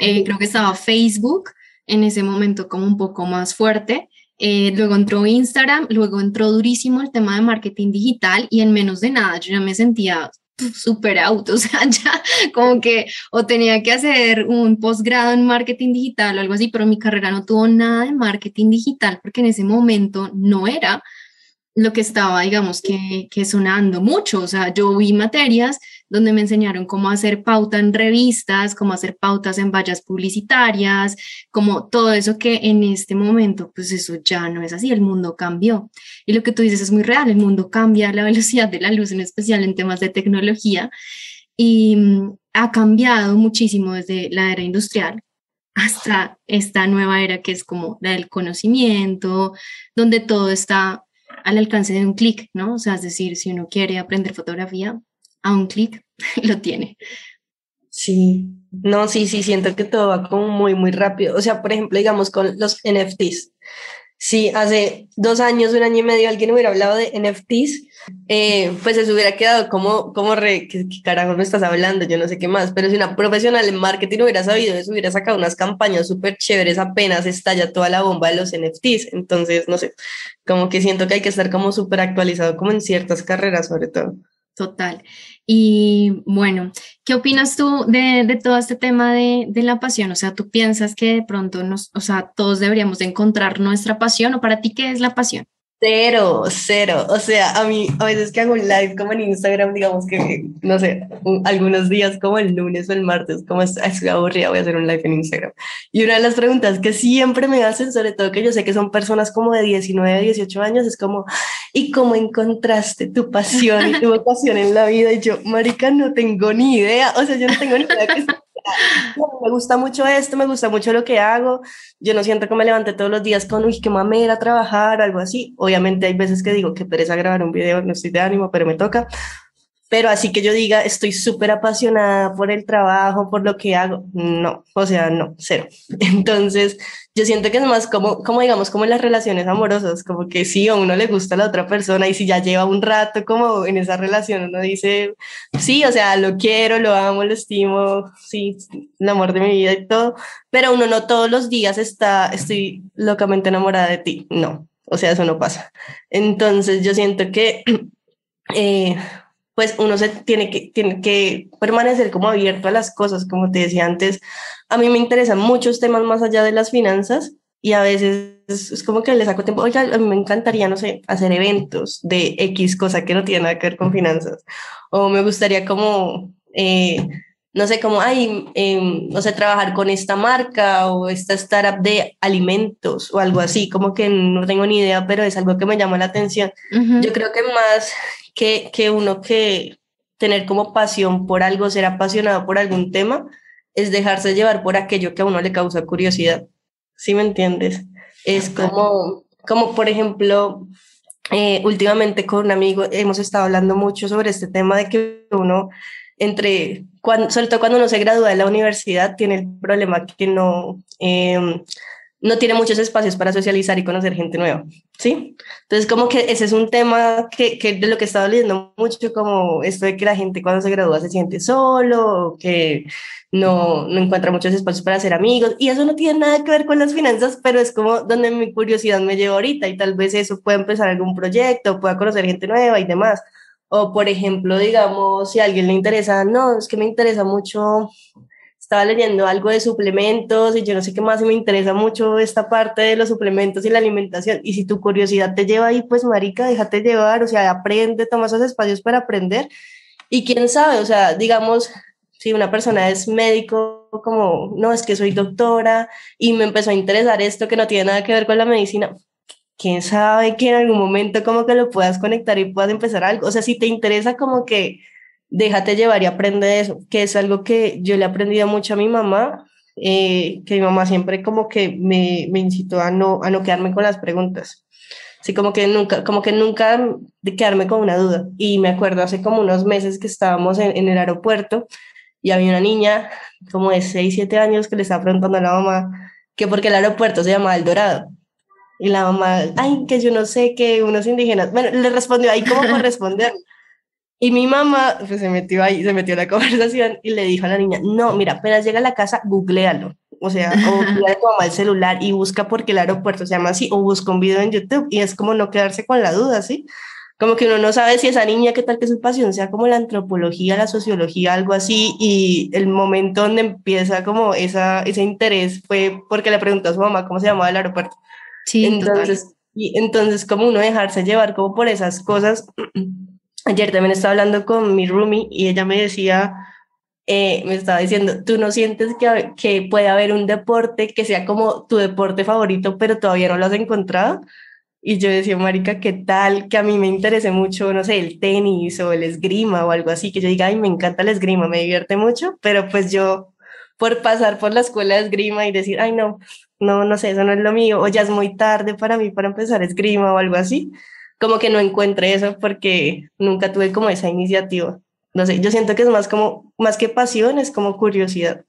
eh, creo que estaba Facebook en ese momento como un poco más fuerte eh, luego entró Instagram, luego entró durísimo el tema de marketing digital y en menos de nada yo ya me sentía súper auto, o sea, ya como que o tenía que hacer un posgrado en marketing digital o algo así, pero mi carrera no tuvo nada de marketing digital porque en ese momento no era lo que estaba, digamos, que, que sonando mucho, o sea, yo vi materias donde me enseñaron cómo hacer pauta en revistas, cómo hacer pautas en vallas publicitarias, como todo eso que en este momento, pues eso ya no es así, el mundo cambió. Y lo que tú dices es muy real, el mundo cambia a la velocidad de la luz, en especial en temas de tecnología. y mm, ha cambiado muchísimo desde la era industrial hasta esta nueva era que es como la del conocimiento, donde todo está al alcance de un clic, ¿no? O sea, es decir, si uno quiere aprender fotografía, a un clic lo tiene. Sí, no, sí, sí, siento que todo va como muy, muy rápido. O sea, por ejemplo, digamos con los NFTs. Si hace dos años, un año y medio alguien hubiera hablado de NFTs, eh, pues se hubiera quedado como, como re, ¿qué, carajo me estás hablando? Yo no sé qué más, pero si una profesional en marketing hubiera sabido eso, hubiera sacado unas campañas súper chéveres, apenas estalla toda la bomba de los NFTs. Entonces, no sé, como que siento que hay que estar como súper actualizado, como en ciertas carreras sobre todo. Total. Y bueno, ¿qué opinas tú de, de todo este tema de, de, la pasión? O sea, ¿tú piensas que de pronto nos, o sea, todos deberíamos de encontrar nuestra pasión o para ti qué es la pasión? Cero, cero. O sea, a mí a veces que hago un live como en Instagram, digamos que, no sé, algunos días como el lunes o el martes, como estoy aburrida, voy a hacer un live en Instagram. Y una de las preguntas que siempre me hacen, sobre todo que yo sé que son personas como de 19, 18 años, es como, ¿y cómo encontraste tu pasión y tu vocación en la vida? Y yo, marica, no tengo ni idea. O sea, yo no tengo ni idea que me gusta mucho esto, me gusta mucho lo que hago. Yo no siento que me levante todos los días con, uy, qué mamera trabajar, algo así. Obviamente hay veces que digo que pereza grabar un video, no estoy de ánimo, pero me toca. Pero así que yo diga, estoy súper apasionada por el trabajo, por lo que hago, no, o sea, no, cero. Entonces, yo siento que es más como, como digamos, como en las relaciones amorosas, como que sí, a uno le gusta a la otra persona y si ya lleva un rato como en esa relación, uno dice, sí, o sea, lo quiero, lo amo, lo estimo, sí, el amor de mi vida y todo, pero uno no todos los días está, estoy locamente enamorada de ti, no, o sea, eso no pasa. Entonces, yo siento que... Eh, pues uno se tiene que, tiene que permanecer como abierto a las cosas, como te decía antes. A mí me interesan muchos temas más allá de las finanzas y a veces es, como que le saco tiempo, oiga, a mí me encantaría, no sé, hacer eventos de X cosa que no tiene nada que ver con finanzas. O me gustaría como, eh, no sé, como, ay, em, no sé, trabajar con esta marca o esta startup de alimentos o algo así, como que no tengo ni idea, pero es algo que me llama la atención. Yo creo que más que, que uno que tener como pasión por algo, ser apasionado por algún tema, es dejarse llevar por aquello que a uno le causa curiosidad. ¿Sí me entiendes? Es como, como por ejemplo, eh, últimamente con un amigo hemos estado hablando mucho sobre este tema de que uno entre, cuando, sobre todo cuando uno se gradúa de la universidad, tiene el problema que no, eh, no tiene muchos espacios para socializar y conocer gente nueva, ¿sí? Entonces, como que ese es un tema que, que de lo que he estado leyendo mucho, como esto de que la gente cuando se gradúa se siente solo, que no, no encuentra muchos espacios para hacer amigos, y eso no tiene nada que ver con las finanzas, pero es como donde mi curiosidad me lleva ahorita, y tal vez eso pueda empezar algún proyecto, pueda conocer gente nueva y demás. O, por ejemplo, digamos, si a alguien le interesa, no, es que me interesa mucho estaba leyendo algo de suplementos y yo no sé qué más y me interesa mucho esta parte de los suplementos y la alimentación. Y si tu curiosidad te lleva ahí, pues marica, déjate llevar, o sea, aprende, toma esos espacios para aprender. Y quién sabe, o sea, digamos, si una persona es médico, como, no, es que soy doctora y me empezó a interesar esto que no tiene nada que ver con la medicina, quién sabe que en algún momento como que lo puedas conectar y puedas empezar algo. O sea, si te interesa como que déjate llevar y aprende eso, que es algo que yo le he aprendido mucho a mi mamá, eh, que mi mamá siempre como que me, me, incitó a no, a no quedarme con las preguntas. Así como que nunca, como que nunca de quedarme con una duda. Y me acuerdo hace como unos meses que estábamos en, en el aeropuerto y había una niña como de 6, 7 años que le estaba preguntando a la mamá que porque el aeropuerto se llama El Dorado. Y la mamá, ay, que yo no sé, que unos indígenas, bueno, le respondió ahí como por responder. Y mi mamá pues, se metió ahí, se metió en la conversación y le dijo a la niña, no, mira, apenas llega a la casa, googlealo. O sea, o mira tu mamá el celular y busca porque el aeropuerto se llama así, o busca un video en YouTube y es como no quedarse con la duda, ¿sí? Como que uno no sabe si esa niña, qué tal que su pasión sea como la antropología, la sociología, algo así, y el momento donde empieza como esa, ese interés fue porque le preguntó a su mamá cómo se llamaba el aeropuerto. Sí, entonces, y entonces como uno dejarse llevar como por esas cosas Ayer también estaba hablando con mi roomie y ella me decía, eh, me estaba diciendo, ¿tú no sientes que, que puede haber un deporte que sea como tu deporte favorito, pero todavía no lo has encontrado? y yo decía, marica, ¿qué tal? Que a mí me interese mucho, no sé, el tenis o el esgrima o algo así, que yo diga, ay, me encanta el esgrima, me divierte mucho, pero pues yo por pasar por la escuela de esgrima y decir, ay, no, no, no sé, eso no es lo mío, o ya es muy tarde para mí para empezar esgrima o algo así, como que no encuentre eso porque nunca tuve como esa iniciativa. No sé, yo siento que es más como, más que pasión, es como curiosidad.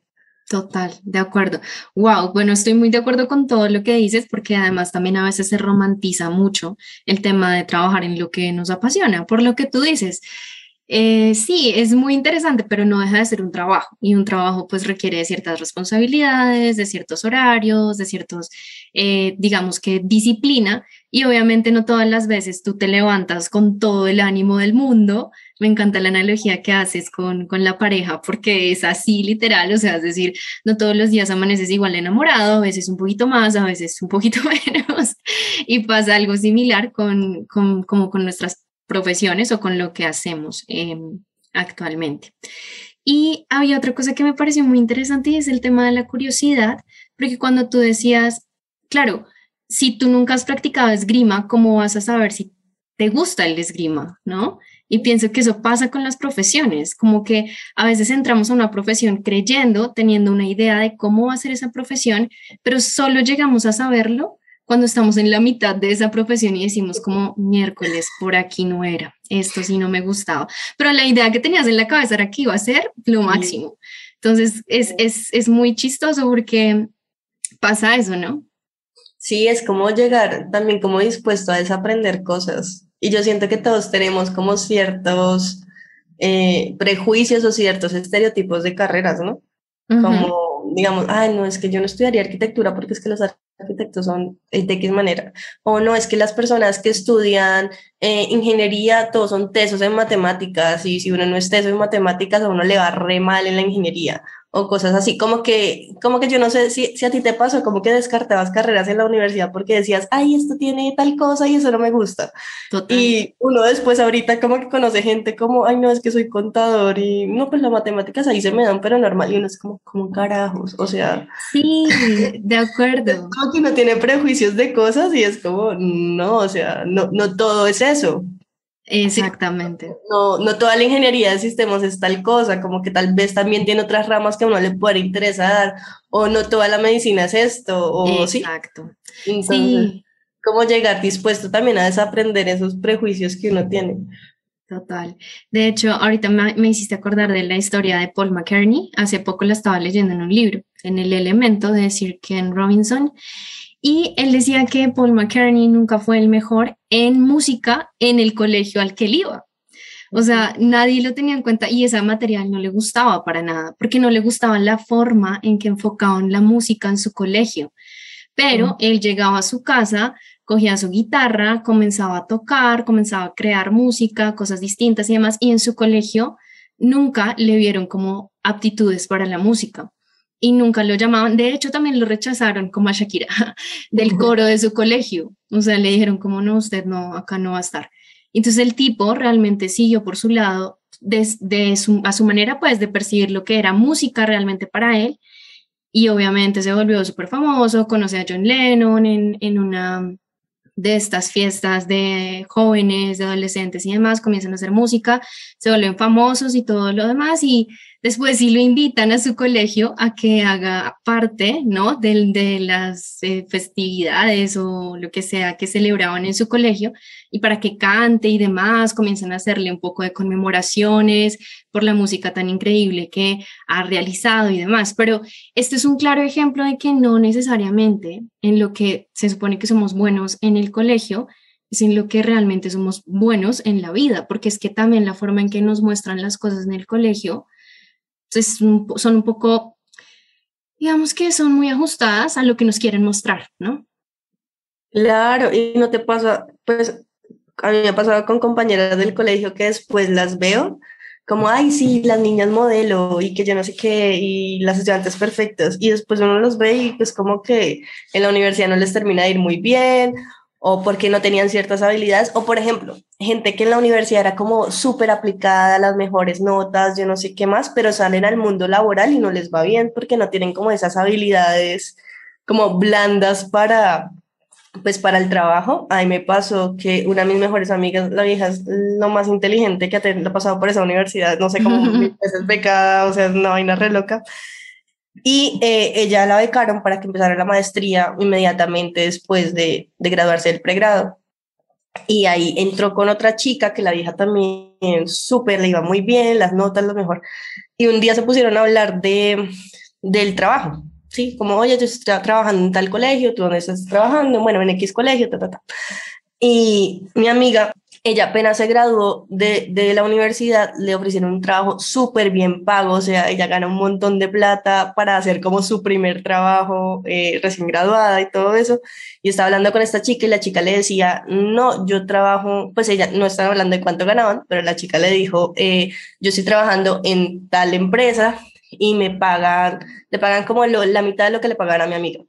Total, de acuerdo. Wow, bueno, estoy muy de acuerdo con todo lo que dices porque además también a veces se romantiza mucho el tema de trabajar en lo que nos apasiona, por lo que tú dices. Eh, sí, es muy interesante, pero no deja de ser un trabajo y un trabajo pues requiere de ciertas responsabilidades, de ciertos horarios, de ciertos, eh, digamos que disciplina y obviamente no todas las veces tú te levantas con todo el ánimo del mundo. Me encanta la analogía que haces con, con la pareja porque es así literal, o sea, es decir, no todos los días amaneces igual enamorado, a veces un poquito más, a veces un poquito menos y pasa algo similar con, con como con nuestras profesiones o con lo que hacemos em, actualmente. Y había otra cosa que me pareció muy interesante y es el tema de la curiosidad, porque cuando tú decías, claro, si tú nunca has practicado esgrima, ¿cómo vas a saber si te gusta el esgrima? ¿No? Y pienso que eso pasa con las profesiones, como que a veces entramos a una profesión creyendo, teniendo una idea de cómo va a ser esa profesión, pero solo llegamos a saberlo cuando estamos en la mitad de esa profesión y decimos como miércoles, por aquí no era, esto sí no me gustaba, pero la idea que tenías en la cabeza era que iba a ser lo máximo. Entonces es, es, es muy chistoso porque pasa eso, ¿no? Sí, es como llegar también como dispuesto a desaprender cosas. Y yo siento que todos tenemos como ciertos eh, prejuicios o ciertos estereotipos de carreras, ¿no? Como, digamos, ay, no, es que yo no estudiaría arquitectura porque es que los arquitectos son de X manera. O no, es que las personas que estudian eh, ingeniería, todos son tesos en matemáticas y si uno no es teso en matemáticas, a uno le va re mal en la ingeniería o cosas así, como que, como que yo no sé si, si a ti te pasó, como que descartabas carreras en la universidad porque decías, ay, esto tiene tal cosa y eso no me gusta. Y uno después ahorita como que conoce gente como, ay, no, es que soy contador y no, pues las matemáticas ahí se me dan, pero normal, y uno es como, como carajos, o sea. Sí, de acuerdo. Como que uno tiene prejuicios de cosas y es como, no, o sea, no, no todo es eso. Exactamente. no, no toda la ingeniería de sistemas es tal cosa, como que tal vez también tiene otras ramas que a uno le puede interesar, o no toda la medicina es esto, o Exacto. sí. sí. ¿Cómo llegar dispuesto también a desaprender esos prejuicios que uno tiene? Total. De hecho, ahorita me, me, hiciste acordar de la historia de Paul McCartney. Hace poco la estaba leyendo en un libro, en El Elemento de Sir Ken Robinson. Y él decía que Paul McCartney nunca fue el mejor en música en el colegio al que él iba. O sea, nadie lo tenía en cuenta y esa material no le gustaba para nada, porque no le gustaba la forma en que enfocaban la música en su colegio. Pero él llegaba a su casa, cogía su guitarra, comenzaba a tocar, comenzaba a crear música, cosas distintas y demás, y en su colegio nunca le vieron como aptitudes para la música y nunca lo llamaban. De hecho, también lo rechazaron como a Shakira del coro de su colegio. O sea, le dijeron como no, usted no, acá no va a estar. Entonces el tipo realmente siguió por su lado, de, su, a su manera pues de percibir lo que era música realmente para él. Y obviamente se volvió súper famoso, conoce a John Lennon en, en una de estas fiestas de jóvenes, de adolescentes y demás, comienzan a hacer música, se vuelven famosos y todo lo demás y Después sí lo invitan a su colegio a que haga parte, ¿no? De, de las eh, festividades o lo que sea que celebraban en su colegio y para que cante y demás, comienzan a hacerle un poco de conmemoraciones por la música tan increíble que ha realizado y demás. Pero este es un claro ejemplo de que no necesariamente en lo que se supone que somos buenos en el colegio, es en lo que realmente somos buenos en la vida, porque es que también la forma en que nos muestran las cosas en el colegio entonces, son un poco, digamos que son muy ajustadas a lo que nos quieren mostrar, ¿no? Claro, y no te pasa, pues a mí me ha pasado con compañeras del colegio que después las veo como, ay, sí, las niñas modelo y que yo no sé qué, y las estudiantes perfectas, y después uno los ve y pues como que en la universidad no les termina de ir muy bien, o porque no tenían ciertas habilidades, o por ejemplo, gente que en la universidad era como súper aplicada, las mejores notas, yo no sé qué más, pero salen al mundo laboral y no les va bien porque no tienen como esas habilidades como blandas para, pues para el trabajo, a mí me pasó que una de mis mejores amigas, la vieja es lo más inteligente que ha pasado por esa universidad, no sé cómo veces becada, o sea, es una vaina re loca. Y eh, ella la becaron para que empezara la maestría inmediatamente después de, de graduarse del pregrado. Y ahí entró con otra chica que la vieja también súper, le iba muy bien, las notas lo mejor. Y un día se pusieron a hablar de, del trabajo sí, como, oye, yo estoy trabajando en tal colegio, tú dónde estás trabajando, bueno, en X colegio, ta, ta, ta. Y mi amiga, ella apenas se graduó de, de la universidad, le ofrecieron un trabajo súper bien pago, o sea, ella gana un montón de plata para hacer como su primer trabajo eh, recién graduada y todo eso. Y estaba hablando con esta chica y la chica le decía, no, yo trabajo, pues ella no estaba hablando de cuánto ganaban, pero la chica le dijo, eh, yo estoy trabajando en tal empresa y me pagan, le pagan como la mitad de lo que le pagaban a mi amiga.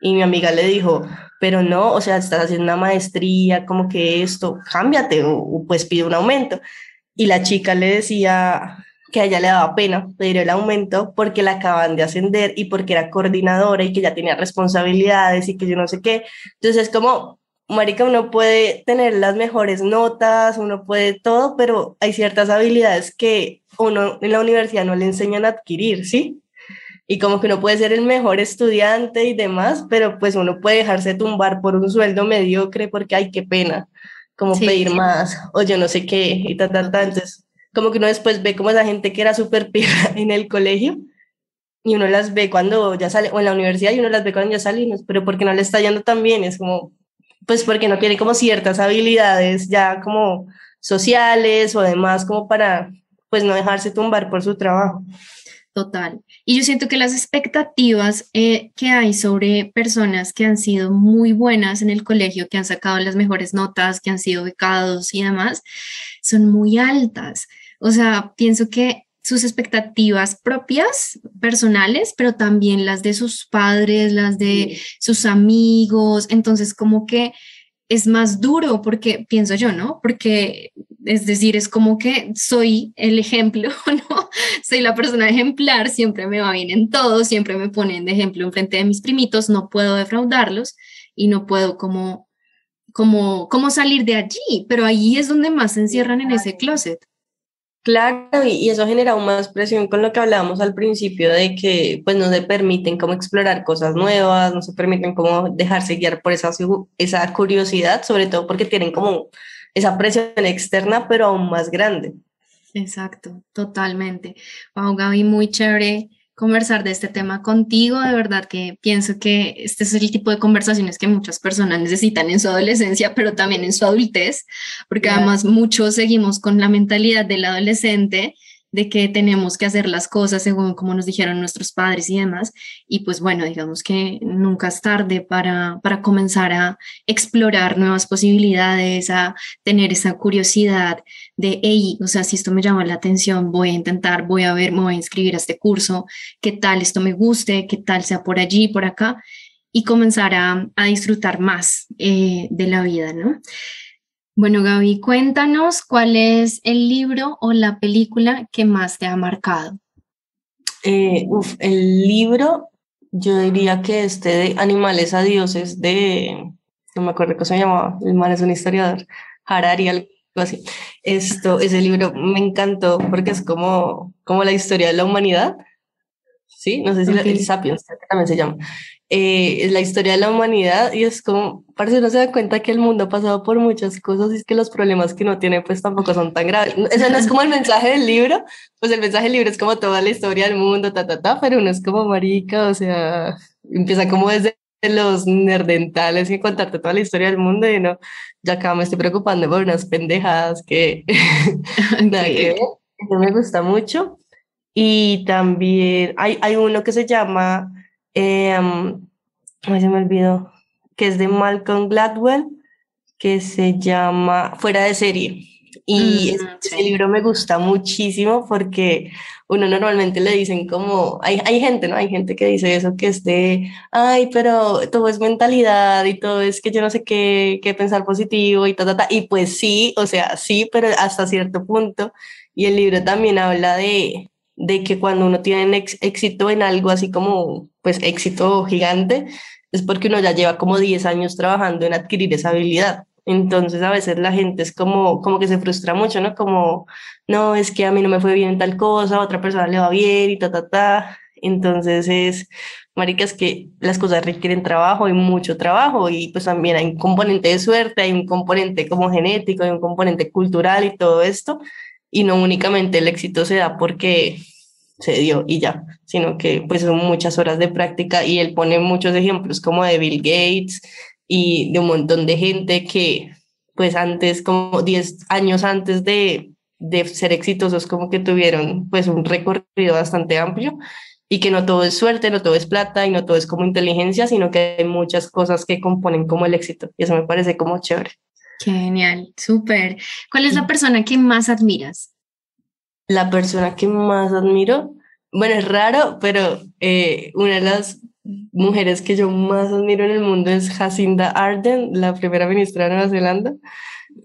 Y mi amiga le dijo, pero no, o sea, estás haciendo una maestría, como que esto, cámbiate o, pues pide un aumento. Y la chica le decía que a ella le daba pena pedir el aumento porque la acaban de ascender y porque era coordinadora y que ya tenía responsabilidades y que yo no sé qué. Entonces es como, marica, uno puede tener las mejores notas, uno puede todo, pero hay ciertas habilidades que uno en la universidad no le enseñan a adquirir, ¿sí? Y como que uno puede ser el mejor estudiante y demás, pero pues uno puede dejarse tumbar por un sueldo mediocre porque, ay, qué pena, como pedir más, o yo no sé qué, y tal, tal, tal. Entonces, como que uno después ve como esa gente que era súper pira en el colegio, y uno las ve cuando ya sale, o en la universidad, y uno las ve cuando ya salimos, pero porque no le está yendo tan bien, es como, pues porque no tiene como ciertas habilidades ya como sociales o demás como para pues no dejarse tumbar por su trabajo. Total. Y yo siento que las expectativas eh, que hay sobre personas que han sido muy buenas en el colegio, que han sacado las mejores notas, que han sido becados y demás, son muy altas. O sea, pienso que sus expectativas propias, personales, pero también las de sus padres, las de sus amigos. Entonces, como que es más duro porque pienso yo, ¿no? Porque es decir, es como que soy el ejemplo, ¿no? Soy la persona ejemplar, siempre me va bien en todo, siempre me ponen de ejemplo en frente de mis primitos, no puedo defraudarlos y no puedo como, como, como salir de allí, pero ahí es donde más se encierran en ese closet. Claro, y, eso genera aún más presión con lo que hablábamos al principio de que pues no se permiten como explorar cosas nuevas, no se permiten como dejarse guiar por esa, esa curiosidad, sobre todo porque tienen como esa presión externa, pero aún más grande. Exacto, totalmente. Wow, Gaby, muy chévere conversar de este tema contigo. De verdad que pienso que este es el tipo de conversaciones que muchas personas necesitan en su adolescencia, pero también en su adultez, porque además muchos seguimos con la mentalidad del adolescente de que tenemos que hacer las cosas según como nos dijeron nuestros padres y demás. Y pues bueno, digamos que nunca es tarde para, para comenzar a explorar nuevas posibilidades, a tener esa curiosidad de, hey, o sea, si esto me llama la atención, voy a intentar, voy a ver, me voy a inscribir a este curso, qué tal esto me guste, qué tal sea por allí, por acá, y comenzar a, a disfrutar más eh, de la vida, ¿no? Bueno, Gaby, cuéntanos cuál es el libro o la película que más te ha marcado. Eh, uf, el libro, yo diría que este de Animales a Dioses de, no me acuerdo cómo se llamaba, el man es un historiador, Harari, algo así. Esto, ese libro me encantó porque es como, como la historia de la humanidad. Sí, no sé si el Sapiens también se llama eh, es la historia de la humanidad y es como, parece no se da cuenta que el mundo ha pasado por muchas cosas y es que los problemas que no tiene pues tampoco son tan graves. Ese no es como el mensaje del libro, pues el mensaje del libro es como toda la historia del mundo, ta, ta, ta, pero uno es como marica, o sea, empieza como desde los nerdentales y contarte toda la historia del mundo y no, ya acá me estoy preocupando por unas pendejadas que, que me gusta mucho. Y también hay, hay uno que se llama eh, se me olvidó, que es de Malcolm Gladwell, que se llama Fuera de serie. Y mm, ese libro me gusta muchísimo porque uno normalmente le dicen como, hay, hay gente, ¿no? Hay gente que dice eso, que es de, ay, pero todo es mentalidad y todo es que yo no sé qué, qué pensar positivo y ta, ta, ta. Y pues sí, o sea, sí, pero hasta cierto punto. Y el libro también habla de, de que cuando uno tiene éxito en algo así como, pues éxito gigante, es porque uno ya lleva como 10 años trabajando en adquirir esa habilidad. Entonces a veces la gente es como, como que se frustra mucho, ¿no? Como, no, es que a mí no me fue bien tal cosa, a otra persona le va bien y ta, ta, ta. Entonces es, marica, es que las cosas requieren trabajo y mucho trabajo y pues también hay un componente de suerte, hay un componente como genético, hay un componente cultural y todo esto. Y no únicamente el éxito se da porque se dio y ya, sino que pues son muchas horas de práctica y él pone muchos ejemplos como de Bill Gates y de un montón de gente que pues antes, como 10 años antes de, de ser exitosos, como que tuvieron pues un recorrido bastante amplio y que no todo es suerte, no todo es plata y no todo es como inteligencia, sino que hay muchas cosas que componen como el éxito y eso me parece como chévere. Genial, súper. ¿Cuál es la persona que más admiras? La persona que más admiro, bueno, es raro, pero eh, una de las mujeres que yo más admiro en el mundo es Jacinda Ardern, la primera ministra de Nueva Zelanda.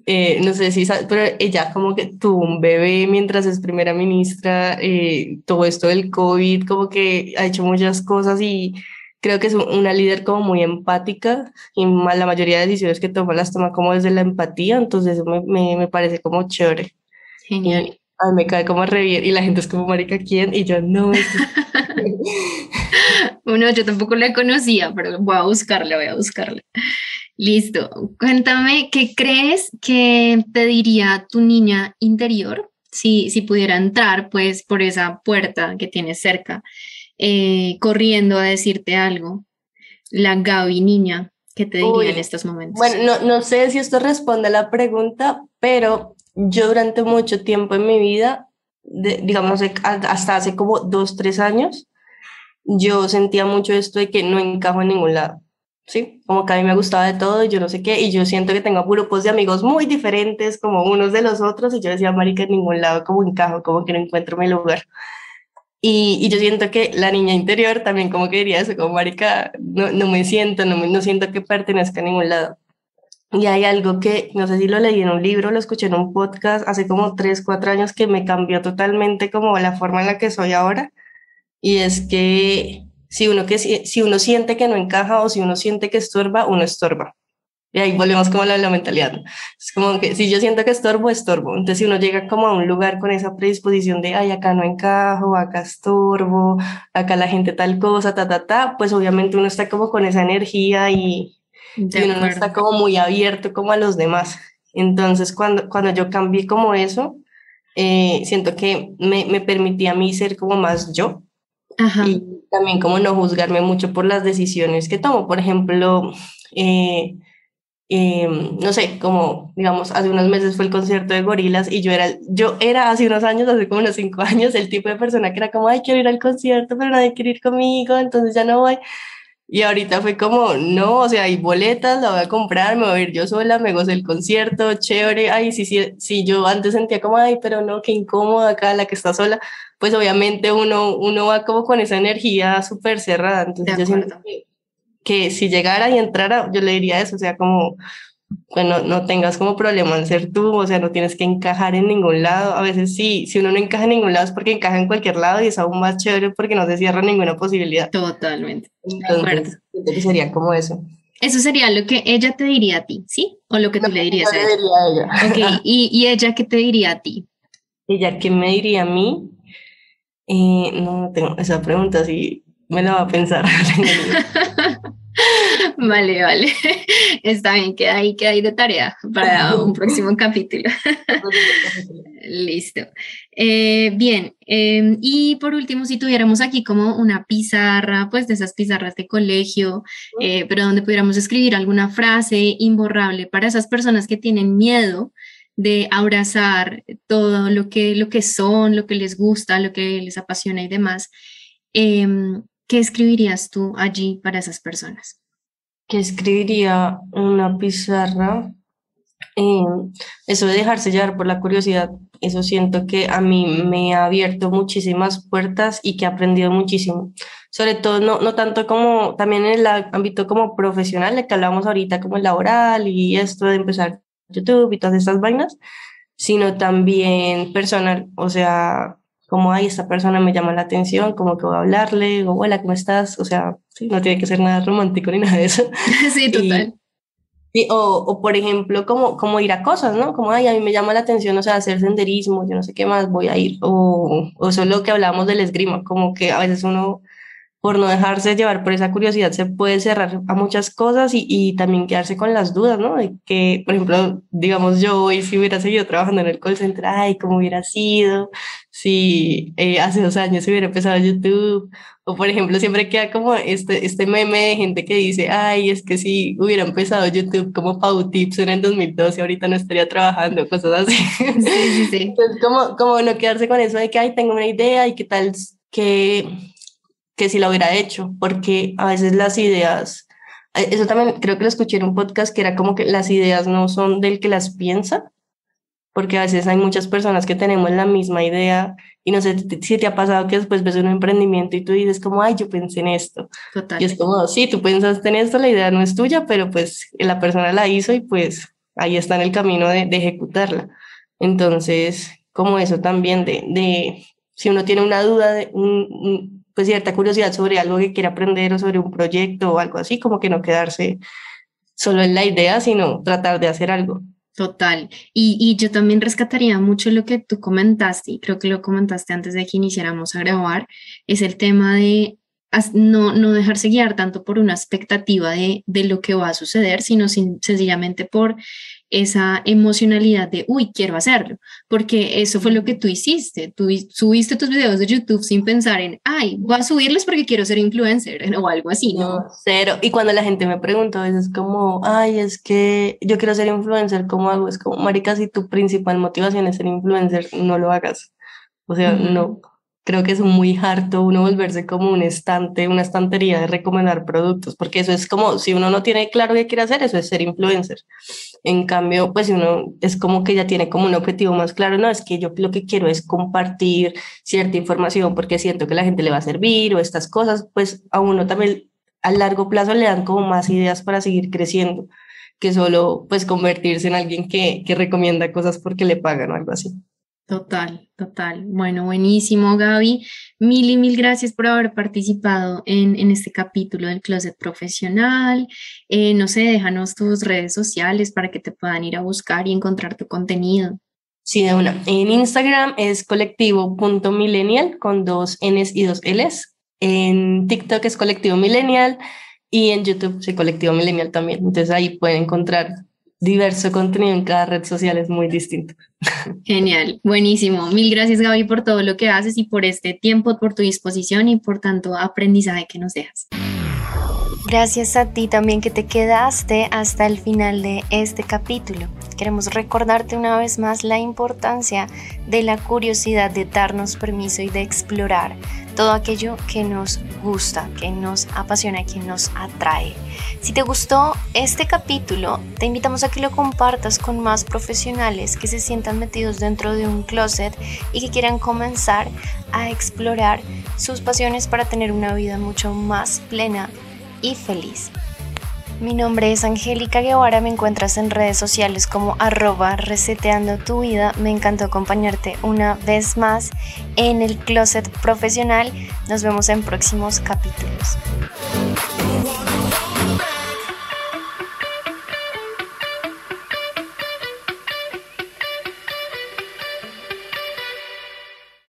Eh, no sé si sabes, pero ella como que tuvo un bebé mientras es primera ministra, eh, todo esto del COVID, como que ha hecho muchas cosas y creo que es una líder como muy empática y la mayoría de decisiones que toma las toma como desde la empatía, entonces me, me, me parece como chévere. Genial. Ay, me cae como re bien y la gente es como, marica, ¿quién? Y yo, no. Bueno, yo tampoco la conocía, pero voy a buscarla, voy a buscarla. Listo. Cuéntame, ¿qué crees que te diría tu niña interior si, si pudiera entrar pues por esa puerta que tienes cerca, eh, corriendo a decirte algo? La Gaby niña, ¿qué te diría en estos momentos? Bueno, no, no sé si esto responde a la pregunta, pero yo durante mucho tiempo en mi vida, digamos hasta hace como dos, tres años, yo sentía mucho esto de que no encajo en ningún lado. Sí, como que a mí me gustaba de todo y yo no sé qué, y yo siento que tengo grupos de amigos muy diferentes, como unos de los otros, y yo decía, marica, en ningún lado como encajo, como que no encuentro mi lugar. Y, yo siento que la niña interior también como que diría eso, como marica, no, no me siento, no, no siento que pertenezca a ningún lado. Y hay algo que, no sé si lo leí en un libro, lo escuché en un podcast hace como tres, cuatro años que me cambió totalmente como la forma en la que soy ahora. Y es que si uno, que, si uno siente que no encaja o si uno siente que estorba, uno estorba. Y ahí volvemos como a la, la mentalidad. Es como que si yo siento que estorbo, estorbo. Entonces si uno llega como a un lugar con esa predisposición de, ay, acá no encajo, acá estorbo, acá la gente tal cosa, ta, ta, ta, pues obviamente uno está como con esa energía y, y uno no está como muy abierto como a los demás. Entonces, cuando, cuando yo cambié como eso, eh, siento que me, me permitía a mí ser como más yo. Ajá. Y también como no juzgarme mucho por las decisiones que tomo. Por ejemplo, eh, eh, no sé, como digamos, hace unos meses fue el concierto de Gorilas y yo era, yo era hace unos años, hace como unos cinco años, el tipo de persona que era como, ay, quiero ir al concierto, pero nadie quiere ir conmigo, entonces ya no voy. Y ahorita fue como, no, o sea, hay boletas, la voy a comprar, me voy a ir yo sola, me gozo el concierto, chévere. Ay, sí, sí, sí, yo antes sentía como, ay, pero no, qué incómoda acá la que está sola. Pues obviamente uno, uno va como con esa energía súper cerrada. Entonces yo siento que, que si llegara y entrara, yo le diría eso, o sea, como, bueno, no tengas como problema en ser tú, o sea, no tienes que encajar en ningún lado. A veces sí, si uno no encaja en ningún lado es porque encaja en cualquier lado y es aún más chévere porque no se cierra ninguna posibilidad. Totalmente. Entonces, sería como eso. Eso sería lo que ella te diría a ti, ¿sí? O lo que tú le dirías a ella. Diría a ella. Okay. ¿Y, ¿Y ella qué te diría a ti? Ella qué me diría a mí. Eh, no tengo esa pregunta, sí me la va a pensar. Vale, vale. Está bien, queda ahí, queda ahí de tarea para un próximo capítulo. Listo. Eh, bien, eh, y por último, si tuviéramos aquí como una pizarra, pues de esas pizarras de colegio, eh, pero donde pudiéramos escribir alguna frase imborrable para esas personas que tienen miedo de abrazar todo lo que, lo que son, lo que les gusta, lo que les apasiona y demás. Em, ¿Qué escribirías tú allí para esas personas? Que escribiría una pizarra. Eh, eso de dejarse llevar por la curiosidad, eso siento que a mí me ha abierto muchísimas puertas y que he aprendido muchísimo. Sobre todo, no, no tanto como también en el ámbito como profesional, de que hablamos ahorita como laboral y esto de empezar YouTube y todas estas vainas, sino también personal. O sea, como, ay, esta persona me llama la atención, como que voy a hablarle, o hola, ¿cómo estás? O sea, sí, no tiene que ser nada romántico ni nada de eso. sí, total. o, o, por ejemplo, como, como ir a cosas, ¿no? Como, ay, a mí me llama la atención, o sea, hacer senderismo, yo no sé qué más voy a ir. O, o solo que hablamos del esgrima, como que a veces uno por no dejarse llevar por esa curiosidad, se puede cerrar a muchas cosas y, y, también quedarse con las dudas, ¿no? De que, por ejemplo, digamos yo hoy si hubiera seguido trabajando en el call center, ay, ¿cómo hubiera sido? Si eh, hace dos años hubiera empezado YouTube, o por ejemplo, siempre queda como este, este meme de gente que dice, ay, es que si hubiera empezado YouTube como Pau Tips en el 2012, ahorita no estaría trabajando, cosas así. Sí, sí, sí. Entonces, como, como no quedarse con eso de que, ay, tengo una idea y qué tal que que si lo hubiera hecho, porque a veces las ideas, eh, eso también creo que lo escuché en un podcast que era como que las ideas no son del que las piensa, porque a veces hay muchas personas que tenemos la misma idea y no sé si te ha pasado que después ves un emprendimiento y tú dices como, ay, yo pensé en esto. Total. Y es como, sí, tú pensaste en esto, la idea no es tuya, pero pues la persona la hizo y pues ahí está en el camino de, de ejecutarla. Entonces, como eso también de, de, si uno tiene una duda, de un, pues cierta curiosidad sobre algo que quiere aprender o sobre un proyecto o algo así, como que no quedarse solo en la idea, sino tratar de hacer algo. Total. Y, y, yo también rescataría mucho lo que tú comentaste, y creo que lo comentaste antes de que iniciáramos a grabar, es el tema de no, no dejarse guiar tanto por una expectativa de, de lo que va a suceder, sino sencillamente por esa emocionalidad de, uy, quiero hacerlo, porque eso fue lo que tú hiciste. Tú subiste tus videos de YouTube sin pensar en, ay, voy a subirlos porque quiero ser influencer o algo así, ¿no? cero. Y cuando la gente me pregunta, a veces como, ay, es que yo quiero ser influencer, ¿cómo hago? Es como, marica, si tu principal motivación es ser influencer, no lo hagas. O sea, no, creo que es muy harto uno volverse como un estante, una estantería de recomendar productos, porque eso es como, si uno no tiene claro qué quiere hacer, eso es ser influencer. En cambio, pues uno es como que ya tiene como un objetivo más claro, no, es que yo lo que quiero es compartir cierta información porque siento que la gente le va a servir o estas cosas, pues a uno también a largo plazo le dan como más ideas para seguir creciendo que solo pues convertirse en alguien que, que recomienda cosas porque le pagan o algo así. Total, total. Bueno, buenísimo, Gaby. Mil y mil gracias por haber participado en, en este capítulo del Closet Profesional. Eh, no sé, déjanos tus redes sociales para que te puedan ir a buscar y encontrar tu contenido. Sí, de una. En Instagram es colectivo.millennial con dos Ns y dos Ls. En TikTok es colectivo millennial y en YouTube soy colectivo millennial también. Entonces ahí pueden encontrar diverso contenido en cada red social, es muy distinto. Genial, buenísimo. Mil gracias Gaby por todo lo que haces y por este tiempo, por tu disposición y por tanto aprendizaje que nos dejas. Gracias a ti también que te quedaste hasta el final de este capítulo. Queremos recordarte una vez más la importancia de la curiosidad de darnos permiso y de explorar todo aquello que nos gusta, que nos apasiona, que nos atrae. Si te gustó este capítulo, te invitamos a que lo compartas con más profesionales que se sientan metidos dentro de un closet y que quieran comenzar a explorar sus pasiones para tener una vida mucho más plena y feliz. Mi nombre es Angélica Guevara, me encuentras en redes sociales como arroba reseteando tu vida. Me encantó acompañarte una vez más en el closet profesional. Nos vemos en próximos capítulos.